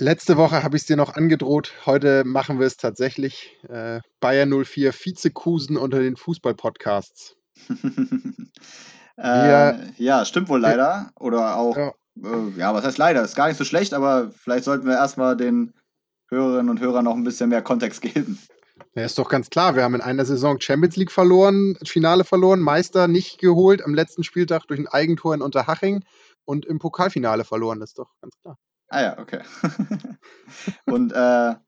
Letzte Woche habe ich es dir noch angedroht. Heute machen wir es tatsächlich. Äh, Bayern 04 Vizekusen unter den Fußball-Podcasts. äh, ja, stimmt wohl leider. Oder auch, ja. Äh, ja, was heißt leider? Ist gar nicht so schlecht, aber vielleicht sollten wir erstmal den Hörerinnen und Hörern noch ein bisschen mehr Kontext geben. Ja, ist doch ganz klar. Wir haben in einer Saison Champions League verloren, Finale verloren, Meister nicht geholt, am letzten Spieltag durch ein Eigentor in Unterhaching und im Pokalfinale verloren. Das ist doch ganz klar. Ah ja, okay. und äh, da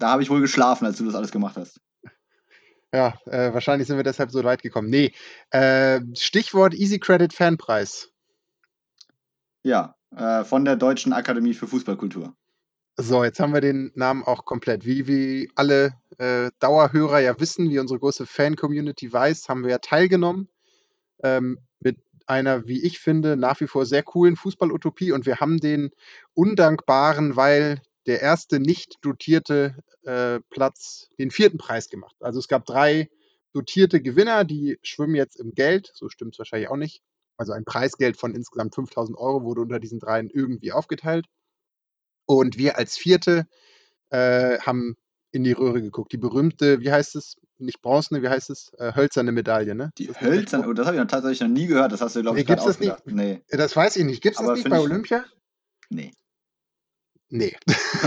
habe ich wohl geschlafen, als du das alles gemacht hast. Ja, äh, wahrscheinlich sind wir deshalb so weit gekommen. Nee, äh, Stichwort Easy Credit Fanpreis. Ja, äh, von der Deutschen Akademie für Fußballkultur. So, jetzt haben wir den Namen auch komplett. Wie, wie alle äh, Dauerhörer ja wissen, wie unsere große Fan-Community weiß, haben wir ja teilgenommen ähm, einer, wie ich finde, nach wie vor sehr coolen Fußball-Utopie und wir haben den undankbaren, weil der erste nicht dotierte äh, Platz den vierten Preis gemacht. Also es gab drei dotierte Gewinner, die schwimmen jetzt im Geld, so stimmt es wahrscheinlich auch nicht. Also ein Preisgeld von insgesamt 5000 Euro wurde unter diesen dreien irgendwie aufgeteilt. Und wir als Vierte äh, haben in die Röhre geguckt. Die berühmte, wie heißt es? Nicht bronzene, wie heißt es? Äh, hölzerne Medaille, ne? Die hölzerne, oh, das habe ich tatsächlich noch nie gehört. Das hast du, glaube ich, nee, gibt's das nicht? Nee. Das weiß ich nicht. Gibt es das nicht bei Olympia? Nee. Nee.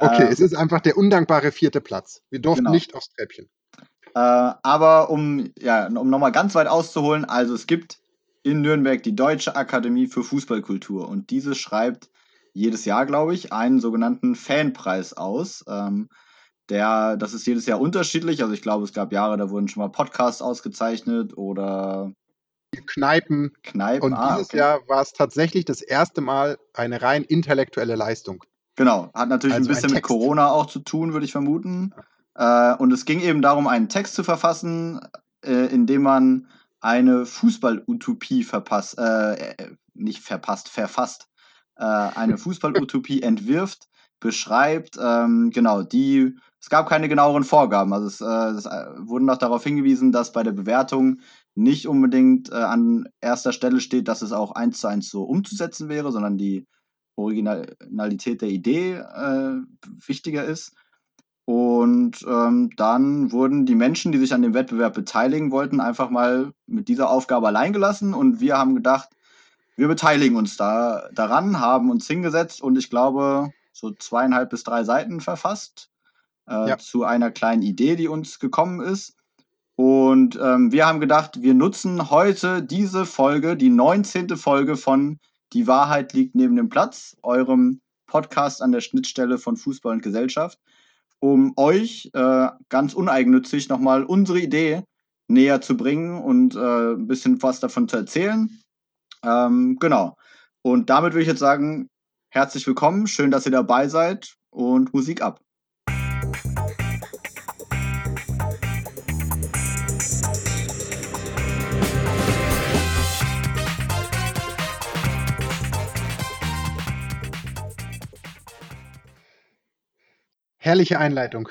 okay, es ist einfach der undankbare vierte Platz. Wir durften genau. nicht aufs Treppchen. Äh, aber um, ja, um nochmal ganz weit auszuholen, also es gibt in Nürnberg die Deutsche Akademie für Fußballkultur und diese schreibt jedes Jahr, glaube ich, einen sogenannten Fanpreis aus. Ähm, der, das ist jedes Jahr unterschiedlich. Also ich glaube, es gab Jahre, da wurden schon mal Podcasts ausgezeichnet oder Kneipen. Kneipen. Und ah, dieses okay. Jahr war es tatsächlich das erste Mal eine rein intellektuelle Leistung. Genau, hat natürlich also ein bisschen ein mit Corona auch zu tun, würde ich vermuten. Äh, und es ging eben darum, einen Text zu verfassen, äh, in dem man eine Fußball-Utopie verpasst, äh, äh, nicht verpasst, verfasst, äh, eine Fußball-Utopie entwirft, beschreibt, ähm, genau, die, es gab keine genaueren Vorgaben. Also es, äh, es äh, wurde noch darauf hingewiesen, dass bei der Bewertung nicht unbedingt äh, an erster Stelle steht, dass es auch eins zu eins so umzusetzen wäre, sondern die Originalität der Idee äh, wichtiger ist. Und ähm, dann wurden die Menschen, die sich an dem Wettbewerb beteiligen wollten, einfach mal mit dieser Aufgabe alleingelassen. Und wir haben gedacht, wir beteiligen uns da daran, haben uns hingesetzt und ich glaube, so zweieinhalb bis drei Seiten verfasst äh, ja. zu einer kleinen Idee, die uns gekommen ist. Und ähm, wir haben gedacht, wir nutzen heute diese Folge, die 19. Folge von Die Wahrheit liegt neben dem Platz, eurem Podcast an der Schnittstelle von Fußball und Gesellschaft, um euch äh, ganz uneigennützig nochmal unsere Idee näher zu bringen und äh, ein bisschen was davon zu erzählen. Ähm, genau. Und damit würde ich jetzt sagen, herzlich willkommen, schön, dass ihr dabei seid und Musik ab. Herrliche Einleitung.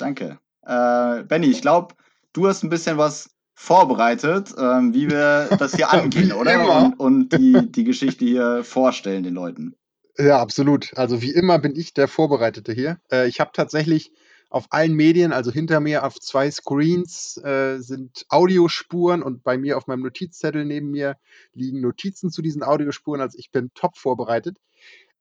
Danke. Äh, Benny, ich glaube, du hast ein bisschen was vorbereitet, ähm, wie wir das hier angehen, oder? Und, und, die, die Geschichte hier vorstellen den Leuten. Ja, absolut. Also wie immer bin ich der Vorbereitete hier. Äh, ich habe tatsächlich auf allen Medien, also hinter mir auf zwei Screens äh, sind Audiospuren und bei mir auf meinem Notizzettel neben mir liegen Notizen zu diesen Audiospuren. Also ich bin top vorbereitet.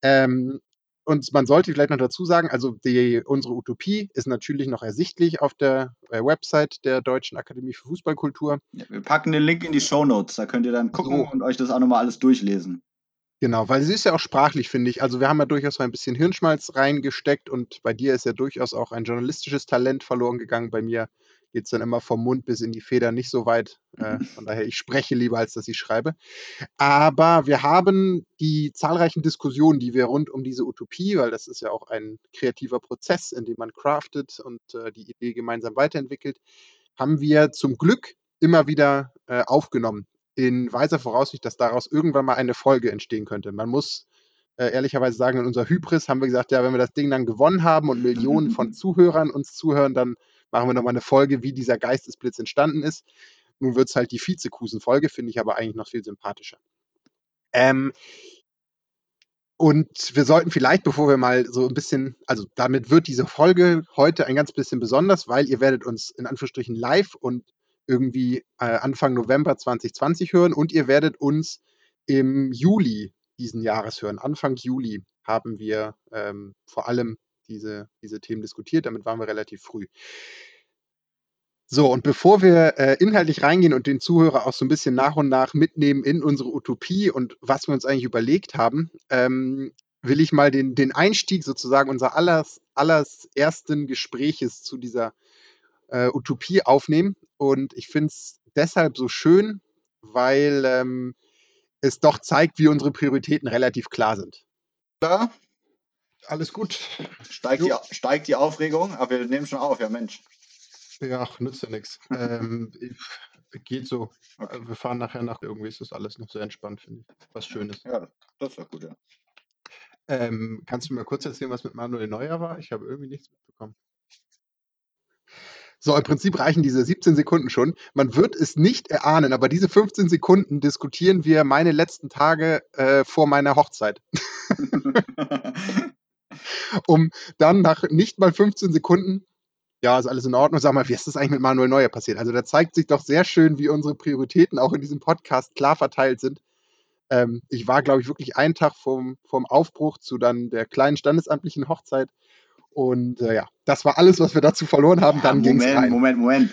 Ähm, und man sollte vielleicht noch dazu sagen, also die, unsere Utopie ist natürlich noch ersichtlich auf der äh, Website der Deutschen Akademie für Fußballkultur. Ja, wir packen den Link in die Show Notes, da könnt ihr dann gucken so. und euch das auch nochmal alles durchlesen. Genau, weil sie ist ja auch sprachlich, finde ich. Also wir haben ja durchaus ein bisschen Hirnschmalz reingesteckt und bei dir ist ja durchaus auch ein journalistisches Talent verloren gegangen. Bei mir geht es dann immer vom Mund bis in die Feder nicht so weit. Äh, von daher, ich spreche lieber, als dass ich schreibe. Aber wir haben die zahlreichen Diskussionen, die wir rund um diese Utopie, weil das ist ja auch ein kreativer Prozess, in dem man craftet und äh, die Idee gemeinsam weiterentwickelt, haben wir zum Glück immer wieder äh, aufgenommen. In weiser Voraussicht, dass daraus irgendwann mal eine Folge entstehen könnte. Man muss äh, ehrlicherweise sagen, in unserer Hybris haben wir gesagt, ja, wenn wir das Ding dann gewonnen haben und Millionen von Zuhörern uns zuhören, dann machen wir nochmal eine Folge, wie dieser Geistesblitz entstanden ist. Nun wird es halt die Vizekusen-Folge, finde ich aber eigentlich noch viel sympathischer. Ähm, und wir sollten vielleicht, bevor wir mal so ein bisschen, also damit wird diese Folge heute ein ganz bisschen besonders, weil ihr werdet uns in Anführungsstrichen live und irgendwie äh, Anfang November 2020 hören und ihr werdet uns im Juli diesen Jahres hören. Anfang Juli haben wir ähm, vor allem diese, diese Themen diskutiert. Damit waren wir relativ früh. So, und bevor wir äh, inhaltlich reingehen und den Zuhörer auch so ein bisschen nach und nach mitnehmen in unsere Utopie und was wir uns eigentlich überlegt haben, ähm, will ich mal den, den Einstieg sozusagen unser allers, allers ersten Gespräches zu dieser äh, Utopie aufnehmen. Und ich finde es deshalb so schön, weil ähm, es doch zeigt, wie unsere Prioritäten relativ klar sind. Klar. Alles gut. Steigt die, steigt die Aufregung, aber wir nehmen schon auf, ja Mensch. Ja, ach, nützt ja nichts. Ähm, geht so. Okay. Wir fahren nachher nach. Irgendwie ist das alles noch sehr entspannt, finde ich. Was Schönes. Ja, das war gut, ja. Ähm, kannst du mir kurz erzählen, was mit Manuel Neuer war? Ich habe irgendwie nichts mitbekommen. So, im Prinzip reichen diese 17 Sekunden schon. Man wird es nicht erahnen, aber diese 15 Sekunden diskutieren wir meine letzten Tage äh, vor meiner Hochzeit. um dann nach nicht mal 15 Sekunden ja, ist alles in Ordnung. Sag mal, wie ist das eigentlich mit Manuel Neuer passiert? Also da zeigt sich doch sehr schön, wie unsere Prioritäten auch in diesem Podcast klar verteilt sind. Ähm, ich war, glaube ich, wirklich einen Tag vom, vom Aufbruch zu dann der kleinen standesamtlichen Hochzeit. Und äh, ja, das war alles, was wir dazu verloren haben. Dann ja, ging es rein. Moment, Moment.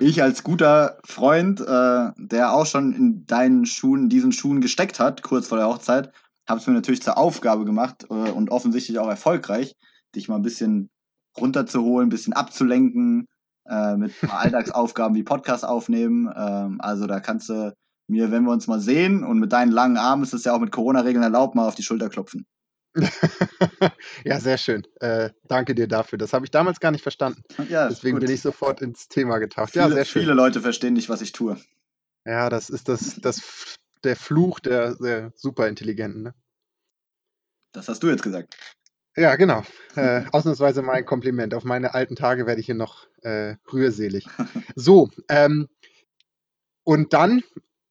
ich als guter Freund, äh, der auch schon in deinen Schuhen, diesen Schuhen gesteckt hat, kurz vor der Hochzeit, habe es mir natürlich zur Aufgabe gemacht äh, und offensichtlich auch erfolgreich, dich mal ein bisschen runterzuholen, ein bisschen abzulenken äh, mit Alltagsaufgaben wie Podcast aufnehmen. Ähm, also da kannst du mir, wenn wir uns mal sehen und mit deinen langen Armen ist es ja auch mit Corona-Regeln erlaubt, mal auf die Schulter klopfen. ja, sehr schön. Äh, danke dir dafür. Das habe ich damals gar nicht verstanden. Ja, Deswegen gut. bin ich sofort ins Thema getaucht. Viele, ja, sehr schön. Viele Leute verstehen nicht, was ich tue. Ja, das ist das, das, der Fluch der, der Superintelligenten. Ne? Das hast du jetzt gesagt. Ja, genau. Äh, ausnahmsweise mein Kompliment. Auf meine alten Tage werde ich hier noch äh, rührselig. So, ähm, und dann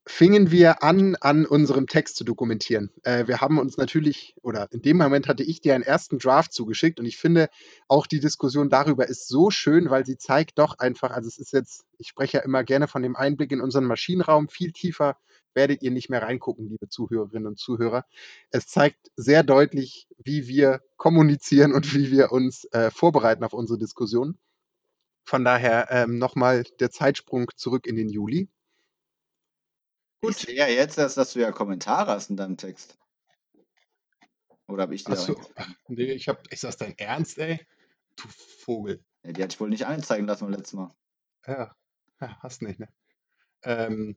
fingen wir an, an unserem Text zu dokumentieren. Äh, wir haben uns natürlich, oder in dem Moment hatte ich dir einen ersten Draft zugeschickt und ich finde, auch die Diskussion darüber ist so schön, weil sie zeigt doch einfach, also es ist jetzt, ich spreche ja immer gerne von dem Einblick in unseren Maschinenraum, viel tiefer werdet ihr nicht mehr reingucken, liebe Zuhörerinnen und Zuhörer. Es zeigt sehr deutlich, wie wir kommunizieren und wie wir uns äh, vorbereiten auf unsere Diskussion. Von daher ähm, nochmal der Zeitsprung zurück in den Juli. Gut. Ich sehe ja jetzt erst, dass du ja Kommentare hast in deinem Text. Oder habe ich die Achso, nee, ich hab, ist das dein Ernst, ey? Du Vogel. Ja, die hatte ich wohl nicht anzeigen lassen beim letzten Mal. Ja, ja hast nicht, ne? Ähm,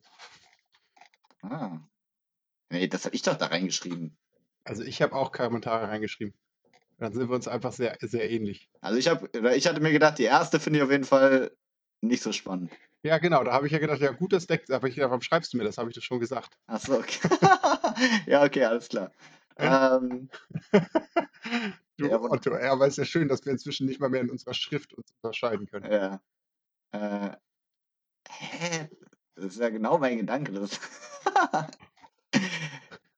Ah. Nee, das habe ich doch da reingeschrieben. Also ich habe auch Kommentare reingeschrieben. Dann sind wir uns einfach sehr, sehr ähnlich. Also ich habe, ich hatte mir gedacht, die erste finde ich auf jeden Fall nicht so spannend. Ja, genau, da habe ich ja gedacht, ja gut, das deckt, aber ich gedacht, warum schreibst du mir das? Habe ich das schon gesagt. Achso, okay. ja, okay, alles klar. Ähm, du ja, Otto, ja, aber es ist ja schön, dass wir inzwischen nicht mal mehr in unserer Schrift uns unterscheiden können. Ja. Äh, hä? Das ist ja genau mein Gedanke. Das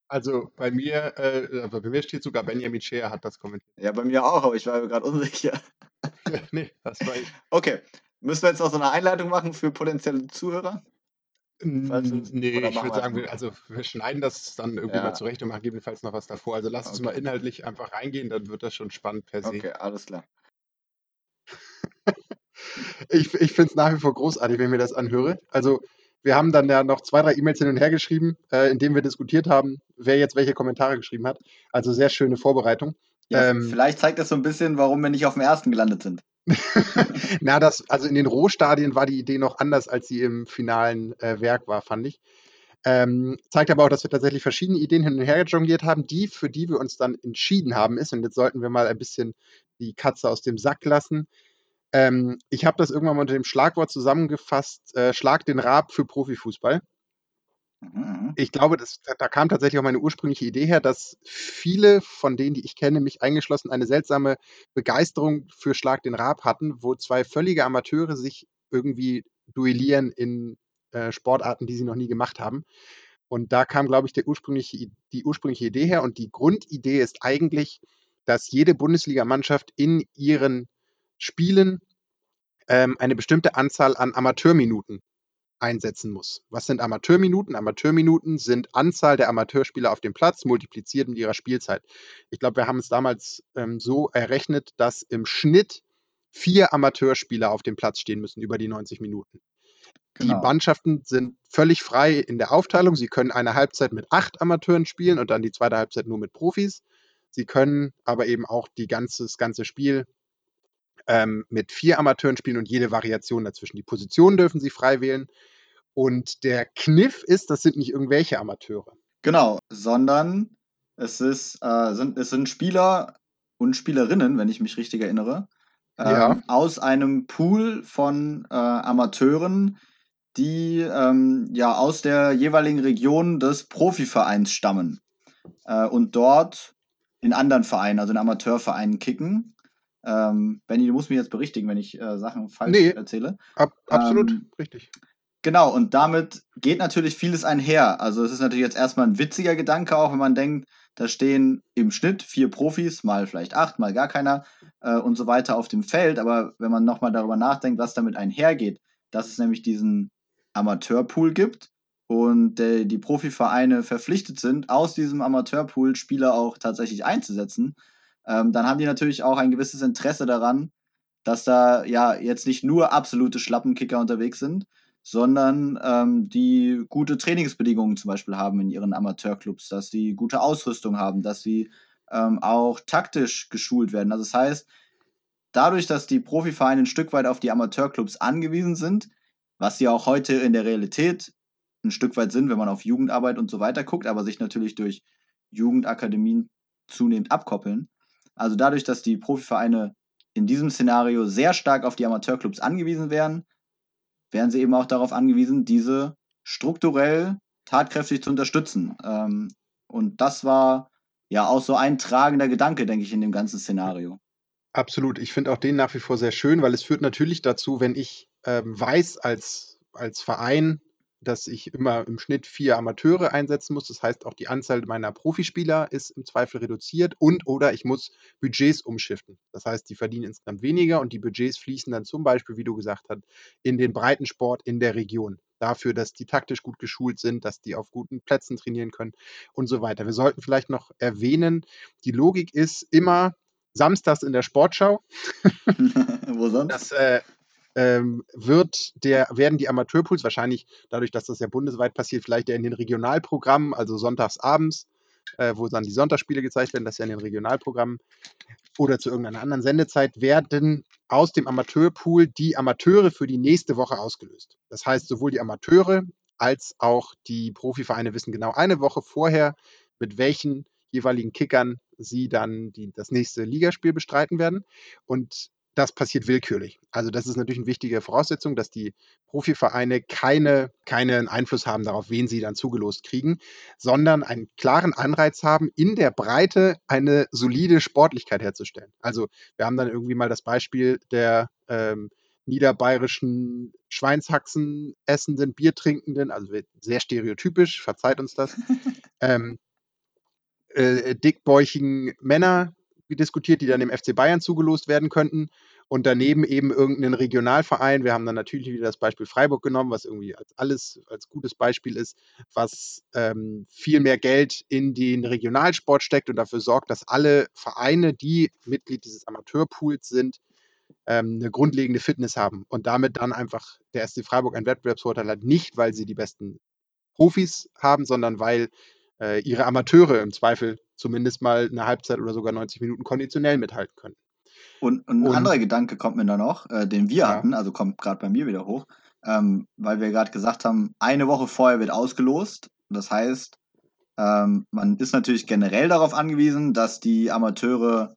Also bei mir, äh, bei mir steht sogar Benjamin Scheer hat das kommentiert. Ja, bei mir auch, aber ich war mir gerade unsicher. nee, das war ich. Okay. Müssen wir jetzt noch so eine Einleitung machen für potenzielle Zuhörer? nee, ich würde sagen, wir, also wir schneiden das dann irgendwie ja. mal zurecht und machen gegebenenfalls noch was davor. Also lass okay. uns mal inhaltlich einfach reingehen, dann wird das schon spannend per se. Okay, alles klar. ich ich finde es nach wie vor großartig, wenn ich mir das anhöre. Also wir haben dann ja noch zwei, drei E-Mails hin und her geschrieben, äh, in denen wir diskutiert haben, wer jetzt welche Kommentare geschrieben hat. Also sehr schöne Vorbereitung. Ja, ähm, vielleicht zeigt das so ein bisschen, warum wir nicht auf dem ersten gelandet sind. Na, das, also in den Rohstadien war die Idee noch anders, als sie im finalen äh, Werk war, fand ich. Ähm, zeigt aber auch, dass wir tatsächlich verschiedene Ideen hin und her jongliert haben. Die, für die wir uns dann entschieden haben, ist, und jetzt sollten wir mal ein bisschen die Katze aus dem Sack lassen, ähm, ich habe das irgendwann mal unter dem Schlagwort zusammengefasst, äh, Schlag den Rab für Profifußball. Mhm. Ich glaube, das, da kam tatsächlich auch meine ursprüngliche Idee her, dass viele von denen, die ich kenne, mich eingeschlossen, eine seltsame Begeisterung für Schlag den Rab hatten, wo zwei völlige Amateure sich irgendwie duellieren in äh, Sportarten, die sie noch nie gemacht haben. Und da kam, glaube ich, der ursprüngliche, die ursprüngliche Idee her. Und die Grundidee ist eigentlich, dass jede Bundesligamannschaft in ihren Spielen ähm, eine bestimmte Anzahl an Amateurminuten einsetzen muss. Was sind Amateurminuten? Amateurminuten sind Anzahl der Amateurspieler auf dem Platz multipliziert mit ihrer Spielzeit. Ich glaube, wir haben es damals ähm, so errechnet, dass im Schnitt vier Amateurspieler auf dem Platz stehen müssen über die 90 Minuten. Genau. Die Mannschaften sind völlig frei in der Aufteilung. Sie können eine Halbzeit mit acht Amateuren spielen und dann die zweite Halbzeit nur mit Profis. Sie können aber eben auch die ganze, das ganze Spiel ähm, mit vier Amateuren spielen und jede Variation dazwischen. Die Positionen dürfen sie frei wählen. Und der Kniff ist, das sind nicht irgendwelche Amateure. Genau, sondern es, ist, äh, sind, es sind Spieler und Spielerinnen, wenn ich mich richtig erinnere, ähm, ja. aus einem Pool von äh, Amateuren, die ähm, ja aus der jeweiligen Region des Profivereins stammen äh, und dort in anderen Vereinen, also in Amateurvereinen kicken. Ähm, Benny, du musst mich jetzt berichtigen, wenn ich äh, Sachen falsch nee, erzähle. Ab, absolut ähm, richtig. Genau, und damit geht natürlich vieles einher. Also es ist natürlich jetzt erstmal ein witziger Gedanke, auch wenn man denkt, da stehen im Schnitt vier Profis, mal vielleicht acht, mal gar keiner äh, und so weiter auf dem Feld. Aber wenn man nochmal darüber nachdenkt, was damit einhergeht, dass es nämlich diesen Amateurpool gibt und äh, die Profivereine verpflichtet sind, aus diesem Amateurpool Spieler auch tatsächlich einzusetzen, ähm, dann haben die natürlich auch ein gewisses Interesse daran, dass da ja jetzt nicht nur absolute Schlappenkicker unterwegs sind, sondern ähm, die gute Trainingsbedingungen zum Beispiel haben in ihren Amateurclubs, dass sie gute Ausrüstung haben, dass sie ähm, auch taktisch geschult werden. Also das heißt, dadurch, dass die Profivereine ein Stück weit auf die Amateurclubs angewiesen sind, was sie auch heute in der Realität ein Stück weit sind, wenn man auf Jugendarbeit und so weiter guckt, aber sich natürlich durch Jugendakademien zunehmend abkoppeln, also dadurch, dass die Profivereine in diesem Szenario sehr stark auf die Amateurclubs angewiesen wären, wären sie eben auch darauf angewiesen, diese strukturell tatkräftig zu unterstützen. Ähm, und das war ja auch so ein tragender Gedanke, denke ich, in dem ganzen Szenario. Absolut. Ich finde auch den nach wie vor sehr schön, weil es führt natürlich dazu, wenn ich ähm, weiß als, als Verein, dass ich immer im Schnitt vier Amateure einsetzen muss. Das heißt, auch die Anzahl meiner Profispieler ist im Zweifel reduziert und oder ich muss Budgets umschiften. Das heißt, die verdienen insgesamt weniger und die Budgets fließen dann zum Beispiel, wie du gesagt hast, in den Breitensport in der Region. Dafür, dass die taktisch gut geschult sind, dass die auf guten Plätzen trainieren können und so weiter. Wir sollten vielleicht noch erwähnen, die Logik ist immer samstags in der Sportschau. Wo sonst? Das, äh, ähm, wird der, werden die Amateurpools wahrscheinlich dadurch, dass das ja bundesweit passiert, vielleicht ja in den Regionalprogrammen, also sonntags abends, äh, wo dann die Sonntagsspiele gezeigt werden, das ja in den Regionalprogrammen oder zu irgendeiner anderen Sendezeit, werden aus dem Amateurpool die Amateure für die nächste Woche ausgelöst. Das heißt, sowohl die Amateure als auch die Profivereine wissen genau eine Woche vorher, mit welchen jeweiligen Kickern sie dann die, das nächste Ligaspiel bestreiten werden. Und das passiert willkürlich. Also das ist natürlich eine wichtige Voraussetzung, dass die Profivereine keine, keinen Einfluss haben darauf, wen sie dann zugelost kriegen, sondern einen klaren Anreiz haben, in der Breite eine solide Sportlichkeit herzustellen. Also wir haben dann irgendwie mal das Beispiel der ähm, niederbayerischen Schweinshaxen essenden, Biertrinkenden, also sehr stereotypisch, verzeiht uns das, ähm, äh, dickbäuchigen Männer, diskutiert, die dann dem FC Bayern zugelost werden könnten. Und daneben eben irgendeinen Regionalverein. Wir haben dann natürlich wieder das Beispiel Freiburg genommen, was irgendwie als alles als gutes Beispiel ist, was ähm, viel mehr Geld in den Regionalsport steckt und dafür sorgt, dass alle Vereine, die Mitglied dieses Amateurpools sind, ähm, eine grundlegende Fitness haben und damit dann einfach der SC Freiburg einen Wettbewerbsvorteil hat, nicht weil sie die besten Profis haben, sondern weil äh, ihre Amateure im Zweifel zumindest mal eine Halbzeit oder sogar 90 Minuten konditionell mithalten können. Und, und ein und, anderer Gedanke kommt mir da noch, äh, den wir ja. hatten, also kommt gerade bei mir wieder hoch, ähm, weil wir gerade gesagt haben, eine Woche vorher wird ausgelost. Das heißt, ähm, man ist natürlich generell darauf angewiesen, dass die Amateure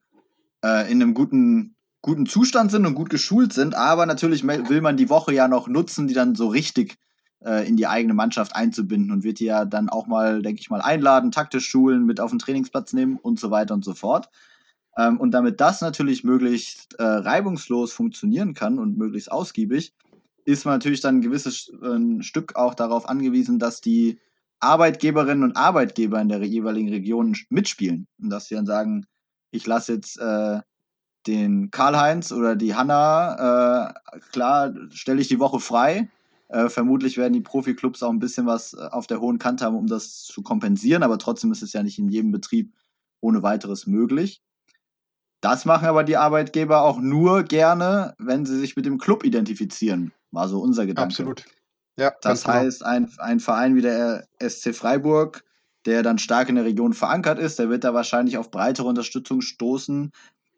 äh, in einem guten, guten Zustand sind und gut geschult sind, aber natürlich will man die Woche ja noch nutzen, die dann so richtig äh, in die eigene Mannschaft einzubinden und wird die ja dann auch mal, denke ich mal, einladen, taktisch schulen, mit auf den Trainingsplatz nehmen und so weiter und so fort. Ähm, und damit das natürlich möglichst äh, reibungslos funktionieren kann und möglichst ausgiebig, ist man natürlich dann ein gewisses äh, Stück auch darauf angewiesen, dass die Arbeitgeberinnen und Arbeitgeber in der jeweiligen Region mitspielen. Und dass sie dann sagen, ich lasse jetzt äh, den Karl-Heinz oder die Hanna, äh, klar, stelle ich die Woche frei. Äh, vermutlich werden die Profiklubs auch ein bisschen was äh, auf der hohen Kante haben, um das zu kompensieren, aber trotzdem ist es ja nicht in jedem Betrieb ohne weiteres möglich. Das machen aber die Arbeitgeber auch nur gerne, wenn sie sich mit dem Club identifizieren, war so unser Gedanke. Absolut. Ja, das genau. heißt, ein, ein Verein wie der SC Freiburg, der dann stark in der Region verankert ist, der wird da wahrscheinlich auf breitere Unterstützung stoßen,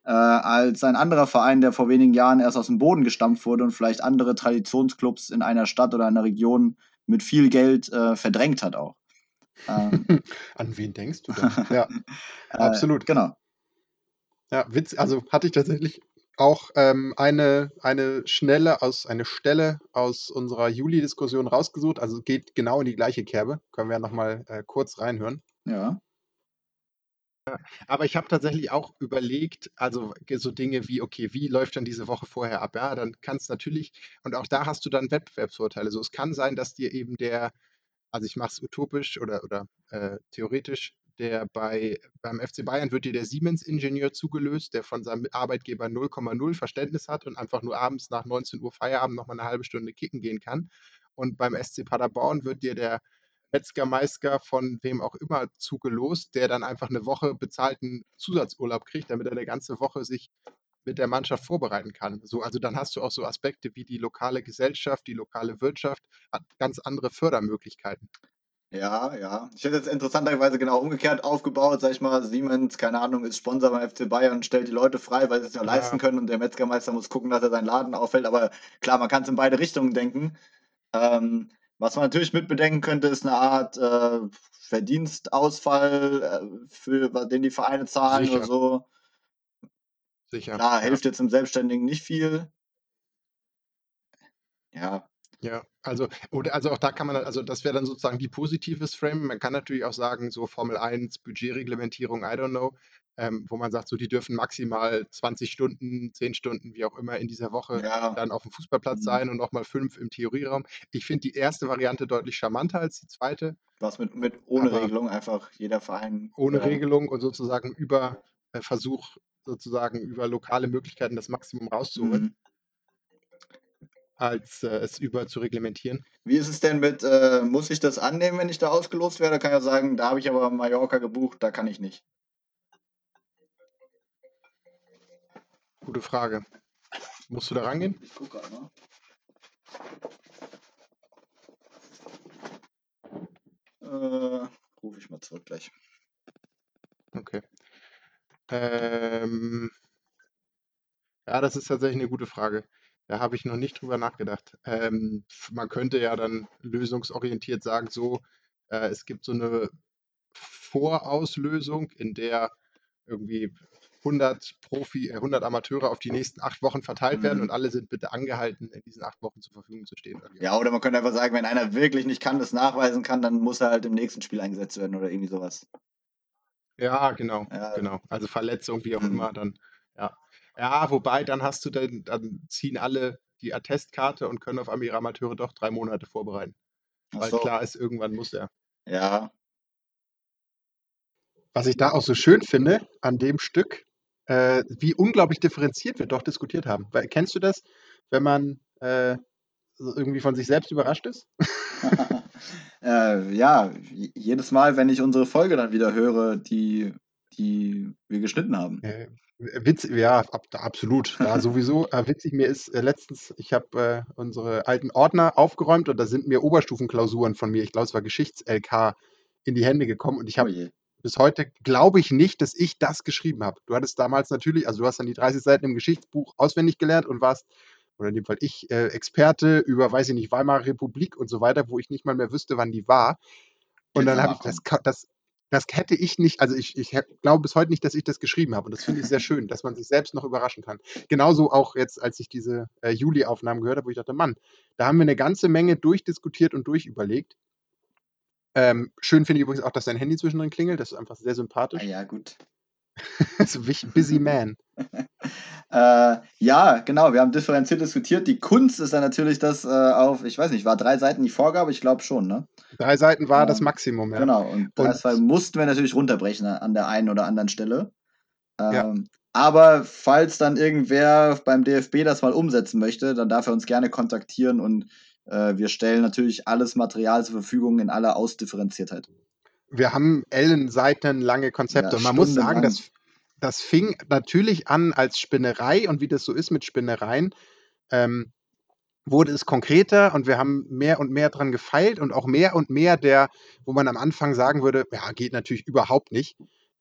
äh, als ein anderer Verein, der vor wenigen Jahren erst aus dem Boden gestampft wurde und vielleicht andere Traditionsclubs in einer Stadt oder einer Region mit viel Geld äh, verdrängt hat auch. Ähm, An wen denkst du da? Ja, äh, absolut. Genau. Ja, Witz, also hatte ich tatsächlich auch ähm, eine, eine Schnelle aus, eine Stelle aus unserer Juli-Diskussion rausgesucht. Also geht genau in die gleiche Kerbe. Können wir ja nochmal äh, kurz reinhören. Ja. Aber ich habe tatsächlich auch überlegt, also so Dinge wie, okay, wie läuft dann diese Woche vorher ab? Ja, dann kann es natürlich, und auch da hast du dann Wettbewerbsvorteile. So, es kann sein, dass dir eben der, also ich mache es utopisch oder, oder äh, theoretisch, der bei, beim FC Bayern wird dir der Siemens-Ingenieur zugelöst, der von seinem Arbeitgeber 0,0 Verständnis hat und einfach nur abends nach 19 Uhr Feierabend nochmal eine halbe Stunde kicken gehen kann. Und beim SC Paderborn wird dir der Metzger-Meister von wem auch immer zugelost, der dann einfach eine Woche bezahlten Zusatzurlaub kriegt, damit er eine ganze Woche sich mit der Mannschaft vorbereiten kann. So, also dann hast du auch so Aspekte wie die lokale Gesellschaft, die lokale Wirtschaft hat ganz andere Fördermöglichkeiten. Ja, ja. Ich hätte jetzt interessanterweise genau umgekehrt aufgebaut, sag ich mal, Siemens, keine Ahnung, ist Sponsor beim FC Bayern und stellt die Leute frei, weil sie es ja, leisten können und der Metzgermeister muss gucken, dass er seinen Laden auffällt. Aber klar, man kann es in beide Richtungen denken. Ähm, was man natürlich mitbedenken könnte, ist eine Art äh, Verdienstausfall, äh, für den die Vereine zahlen Sicher. oder so. Sicher. Klar, hilft ja. jetzt im Selbstständigen nicht viel. Ja. Ja, also, oder, also auch da kann man, also das wäre dann sozusagen die positives Frame. Man kann natürlich auch sagen, so Formel 1, Budgetreglementierung, I don't know ähm, wo man sagt, so die dürfen maximal 20 Stunden, 10 Stunden, wie auch immer, in dieser Woche ja. dann auf dem Fußballplatz mhm. sein und nochmal fünf im Theorieraum. Ich finde die erste Variante deutlich charmanter als die zweite. Was mit, mit ohne Regelung einfach jeder Verein. Ohne ja. Regelung und sozusagen über äh, Versuch, sozusagen über lokale Möglichkeiten das Maximum rauszuholen. Mhm als äh, es über zu reglementieren. Wie ist es denn mit, äh, muss ich das annehmen, wenn ich da ausgelost werde? Kann ja sagen, da habe ich aber Mallorca gebucht, da kann ich nicht. Gute Frage. Musst du da rangehen? Ich gucke einmal. Äh, rufe ich mal zurück gleich. Okay. Ähm, ja, das ist tatsächlich eine gute Frage. Da habe ich noch nicht drüber nachgedacht. Ähm, man könnte ja dann lösungsorientiert sagen, so, äh, es gibt so eine Vorauslösung, in der irgendwie 100 Profi, 100 äh, Amateure auf die nächsten acht Wochen verteilt werden mhm. und alle sind bitte angehalten, in diesen acht Wochen zur Verfügung zu stehen. Ja, oder man könnte einfach sagen, wenn einer wirklich nicht kann, das nachweisen kann, dann muss er halt im nächsten Spiel eingesetzt werden oder irgendwie sowas. Ja, genau, ja. genau. Also Verletzung, wie auch mhm. immer, dann, ja. Ja, wobei, dann hast du dann, dann ziehen alle die Attestkarte und können auf einmal ihre Amateure doch drei Monate vorbereiten. Weil so. klar ist, irgendwann muss er. Ja. Was ich da auch so schön finde an dem Stück, äh, wie unglaublich differenziert wir doch diskutiert haben. Weil, kennst du das, wenn man äh, irgendwie von sich selbst überrascht ist? äh, ja, jedes Mal, wenn ich unsere Folge dann wieder höre, die, die wir geschnitten haben. Äh, Witz, ja, ab, absolut. Ja, sowieso. Äh, witzig, mir ist äh, letztens, ich habe äh, unsere alten Ordner aufgeräumt und da sind mir Oberstufenklausuren von mir, ich glaube, es war Geschichts-LK, in die Hände gekommen und ich habe oh bis heute glaube ich nicht, dass ich das geschrieben habe. Du hattest damals natürlich, also du hast dann die 30 Seiten im Geschichtsbuch auswendig gelernt und warst, oder in dem Fall ich, äh, Experte über, weiß ich nicht, Weimarer Republik und so weiter, wo ich nicht mal mehr wüsste, wann die war. Und dann habe ich das, das, das hätte ich nicht, also ich, ich glaube bis heute nicht, dass ich das geschrieben habe. Und das finde ich sehr schön, dass man sich selbst noch überraschen kann. Genauso auch jetzt, als ich diese äh, Juli-Aufnahmen gehört habe, wo ich dachte, Mann, da haben wir eine ganze Menge durchdiskutiert und durchüberlegt. Ähm, schön finde ich übrigens auch, dass dein Handy zwischendrin klingelt. Das ist einfach sehr sympathisch. Ah ja, gut. so busy man. äh, ja, genau, wir haben differenziert diskutiert. Die Kunst ist dann natürlich das äh, auf, ich weiß nicht, war drei Seiten die Vorgabe? Ich glaube schon, ne? Drei Seiten war ähm, das Maximum, ja. Genau, und, und das mussten wir natürlich runterbrechen an der einen oder anderen Stelle. Ähm, ja. Aber falls dann irgendwer beim DFB das mal umsetzen möchte, dann darf er uns gerne kontaktieren und äh, wir stellen natürlich alles Material zur Verfügung in aller Ausdifferenziertheit. Wir haben ellenseitenlange Konzepte. Ja, und man muss sagen, dass das fing natürlich an als Spinnerei. Und wie das so ist mit Spinnereien, ähm, wurde es konkreter. Und wir haben mehr und mehr dran gefeilt. Und auch mehr und mehr der, wo man am Anfang sagen würde, ja, geht natürlich überhaupt nicht,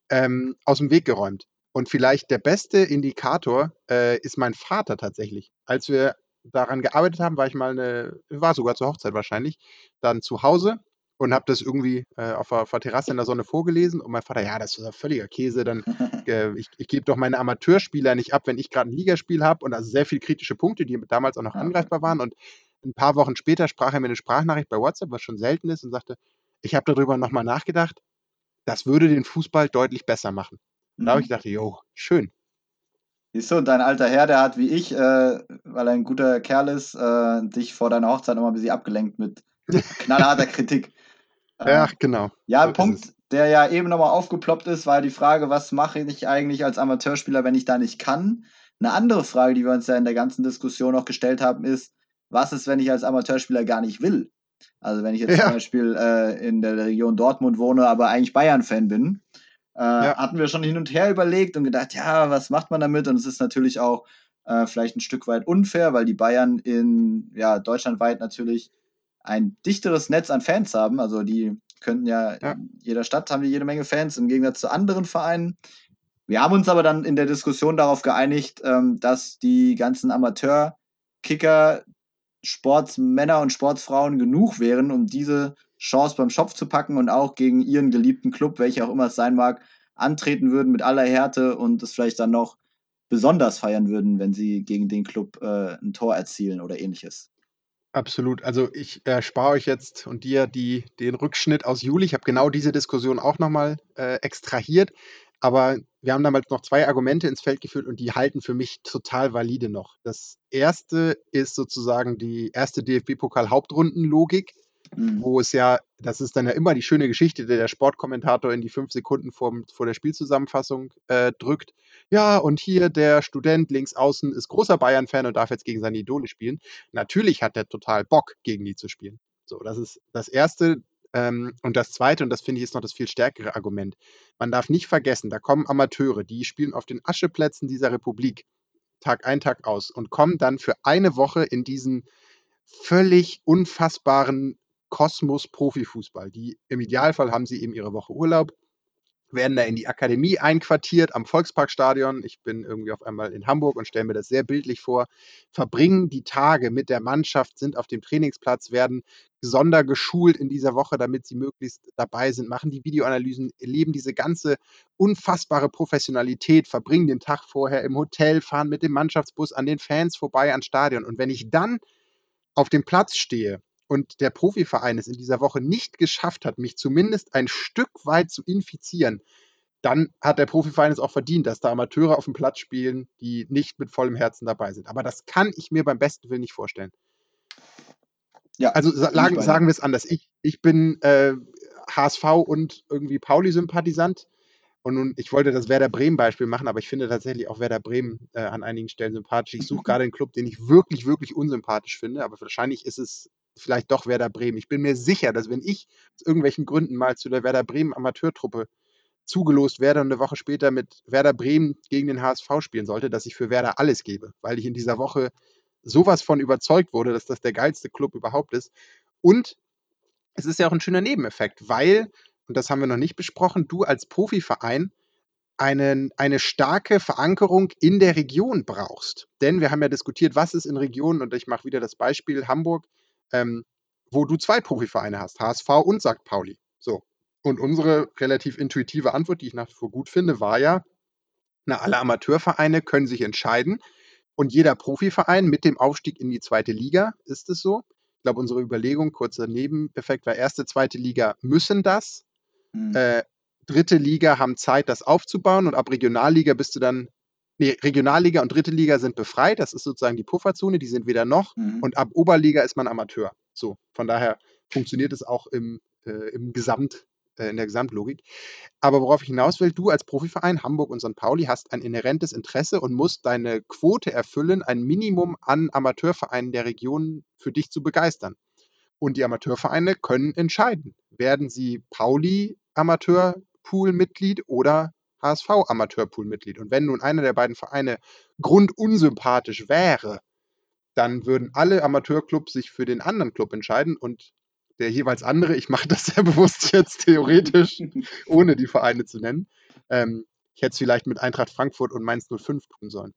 ähm, aus dem Weg geräumt. Und vielleicht der beste Indikator äh, ist mein Vater tatsächlich. Als wir daran gearbeitet haben, war ich mal eine, war sogar zur Hochzeit wahrscheinlich, dann zu Hause und habe das irgendwie äh, auf, der, auf, der, Terrasse in der Sonne vorgelesen und mein Vater, ja, das ist ja völliger Käse, dann äh, ich, ich gebe doch meine Amateurspieler nicht ab, wenn ich gerade ein Ligaspiel habe und also sehr viele kritische Punkte, die damals auch noch angreifbar waren und ein paar Wochen später sprach er mir eine Sprachnachricht bei WhatsApp, was schon selten ist und sagte, ich habe darüber nochmal nachgedacht, das würde den Fußball deutlich besser machen. Mhm. Da habe ich gedacht, jo, schön. Siehst du, dein alter Herr, der hat wie ich, äh, weil er ein guter Kerl ist, äh, dich vor deiner Hochzeit nochmal ein bisschen abgelenkt mit knallharter Kritik. Ja, genau. Ja, so Punkt, der ja eben nochmal aufgeploppt ist, war die Frage, was mache ich eigentlich als Amateurspieler, wenn ich da nicht kann? Eine andere Frage, die wir uns ja in der ganzen Diskussion noch gestellt haben, ist, was ist, wenn ich als Amateurspieler gar nicht will? Also wenn ich jetzt ja. zum Beispiel äh, in der Region Dortmund wohne, aber eigentlich Bayern-Fan bin, äh, ja. hatten wir schon hin und her überlegt und gedacht, ja, was macht man damit? Und es ist natürlich auch äh, vielleicht ein Stück weit unfair, weil die Bayern in ja, deutschlandweit natürlich ein dichteres Netz an Fans haben. Also die könnten ja, ja, in jeder Stadt haben die jede Menge Fans im Gegensatz zu anderen Vereinen. Wir haben uns aber dann in der Diskussion darauf geeinigt, ähm, dass die ganzen Amateurkicker Sportsmänner und Sportsfrauen genug wären, um diese Chance beim Schopf zu packen und auch gegen ihren geliebten Club, welcher auch immer es sein mag, antreten würden mit aller Härte und es vielleicht dann noch besonders feiern würden, wenn sie gegen den Club äh, ein Tor erzielen oder ähnliches. Absolut. Also ich erspare euch jetzt und dir die, den Rückschnitt aus Juli. Ich habe genau diese Diskussion auch nochmal äh, extrahiert. Aber wir haben damals noch zwei Argumente ins Feld geführt und die halten für mich total valide noch. Das erste ist sozusagen die erste DFB-Pokal-Hauptrundenlogik mhm. wo es ja, das ist dann ja immer die schöne Geschichte, der der Sportkommentator in die fünf Sekunden vor, vor der Spielzusammenfassung äh, drückt. Ja, und hier der Student links außen ist großer Bayern-Fan und darf jetzt gegen seine Idole spielen. Natürlich hat er total Bock, gegen die zu spielen. So, das ist das Erste. Ähm, und das Zweite, und das finde ich ist noch das viel stärkere Argument. Man darf nicht vergessen, da kommen Amateure, die spielen auf den Ascheplätzen dieser Republik Tag ein, Tag aus und kommen dann für eine Woche in diesen völlig unfassbaren Kosmos Profifußball. Die, Im Idealfall haben sie eben ihre Woche Urlaub, werden da in die Akademie einquartiert am Volksparkstadion. Ich bin irgendwie auf einmal in Hamburg und stelle mir das sehr bildlich vor. Verbringen die Tage mit der Mannschaft, sind auf dem Trainingsplatz, werden sondergeschult in dieser Woche, damit sie möglichst dabei sind, machen die Videoanalysen, erleben diese ganze unfassbare Professionalität, verbringen den Tag vorher im Hotel, fahren mit dem Mannschaftsbus an den Fans vorbei ans Stadion. Und wenn ich dann auf dem Platz stehe und der Profiverein es in dieser Woche nicht geschafft hat, mich zumindest ein Stück weit zu infizieren, dann hat der Profiverein es auch verdient, dass da Amateure auf dem Platz spielen, die nicht mit vollem Herzen dabei sind. Aber das kann ich mir beim besten Willen nicht vorstellen. Ja, also sagen, sagen wir es anders. Ich, ich bin äh, HSV und irgendwie Pauli-Sympathisant. Und nun, ich wollte das Werder Bremen-Beispiel machen, aber ich finde tatsächlich auch Werder Bremen äh, an einigen Stellen sympathisch. Ich suche gerade einen Club, den ich wirklich, wirklich unsympathisch finde, aber wahrscheinlich ist es vielleicht doch Werder Bremen. Ich bin mir sicher, dass wenn ich aus irgendwelchen Gründen mal zu der Werder Bremen Amateurtruppe zugelost werde und eine Woche später mit Werder Bremen gegen den HSV spielen sollte, dass ich für Werder alles gebe, weil ich in dieser Woche sowas von überzeugt wurde, dass das der geilste Club überhaupt ist. Und es ist ja auch ein schöner Nebeneffekt, weil, und das haben wir noch nicht besprochen, du als Profiverein einen, eine starke Verankerung in der Region brauchst. Denn wir haben ja diskutiert, was ist in Regionen, und ich mache wieder das Beispiel Hamburg, ähm, wo du zwei Profivereine hast, HSV und St. Pauli. So. Und unsere relativ intuitive Antwort, die ich nach wie vor gut finde, war ja, na, alle Amateurvereine können sich entscheiden und jeder Profiverein mit dem Aufstieg in die zweite Liga, ist es so? Ich glaube, unsere Überlegung, kurzer Nebeneffekt war, erste, zweite Liga müssen das. Mhm. Äh, dritte Liga haben Zeit, das aufzubauen und ab Regionalliga bist du dann, nee, Regionalliga und dritte Liga sind befreit, das ist sozusagen die Pufferzone, die sind weder noch mhm. und ab Oberliga ist man Amateur. So, von daher funktioniert es auch im, äh, im Gesamt, äh, in der Gesamtlogik. Aber worauf ich hinaus will, du als Profiverein Hamburg und St. Pauli hast ein inhärentes Interesse und musst deine Quote erfüllen, ein Minimum an Amateurvereinen der Region für dich zu begeistern. Und die Amateurvereine können entscheiden, werden sie Pauli Amateurpool-Mitglied oder HSV Amateurpool-Mitglied. Und wenn nun einer der beiden Vereine grundunsympathisch wäre, dann würden alle Amateurclubs sich für den anderen Club entscheiden und der jeweils andere, ich mache das sehr bewusst jetzt theoretisch, ohne die Vereine zu nennen, ähm, ich hätte es vielleicht mit Eintracht Frankfurt und Mainz 05 tun sollen.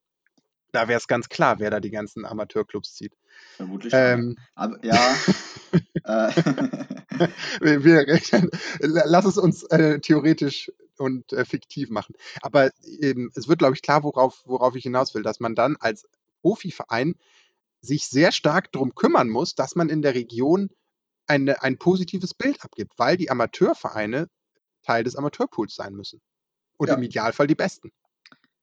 Da wäre es ganz klar, wer da die ganzen Amateurclubs zieht. Vermutlich. Ähm, Aber, ja. Äh. wir, wir rechnen, lass es uns äh, theoretisch und äh, fiktiv machen. Aber ähm, es wird, glaube ich, klar, worauf, worauf ich hinaus will, dass man dann als Profiverein sich sehr stark darum kümmern muss, dass man in der Region eine, ein positives Bild abgibt, weil die Amateurvereine Teil des Amateurpools sein müssen. Und ja. im Idealfall die besten.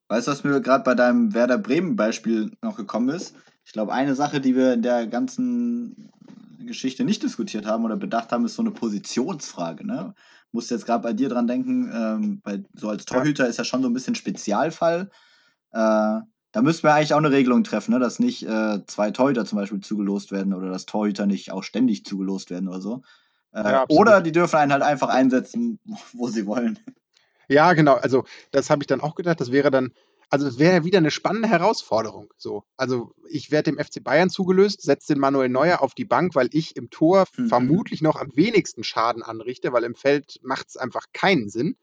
Weißt du, was mir gerade bei deinem Werder Bremen-Beispiel noch gekommen ist? Ich glaube, eine Sache, die wir in der ganzen Geschichte nicht diskutiert haben oder bedacht haben, ist so eine Positionsfrage. Ne? Musst jetzt gerade bei dir dran denken, ähm, bei, so als Torhüter ist ja schon so ein bisschen Spezialfall. Äh, da müssten wir eigentlich auch eine Regelung treffen, ne? dass nicht äh, zwei Torhüter zum Beispiel zugelost werden oder dass Torhüter nicht auch ständig zugelost werden oder so. Äh, ja, oder die dürfen einen halt einfach einsetzen, wo sie wollen. Ja, genau. Also das habe ich dann auch gedacht. Das wäre dann, also es wäre wieder eine spannende Herausforderung. So, also ich werde dem FC Bayern zugelöst, setze den Manuel Neuer auf die Bank, weil ich im Tor mhm. vermutlich noch am wenigsten Schaden anrichte, weil im Feld macht es einfach keinen Sinn.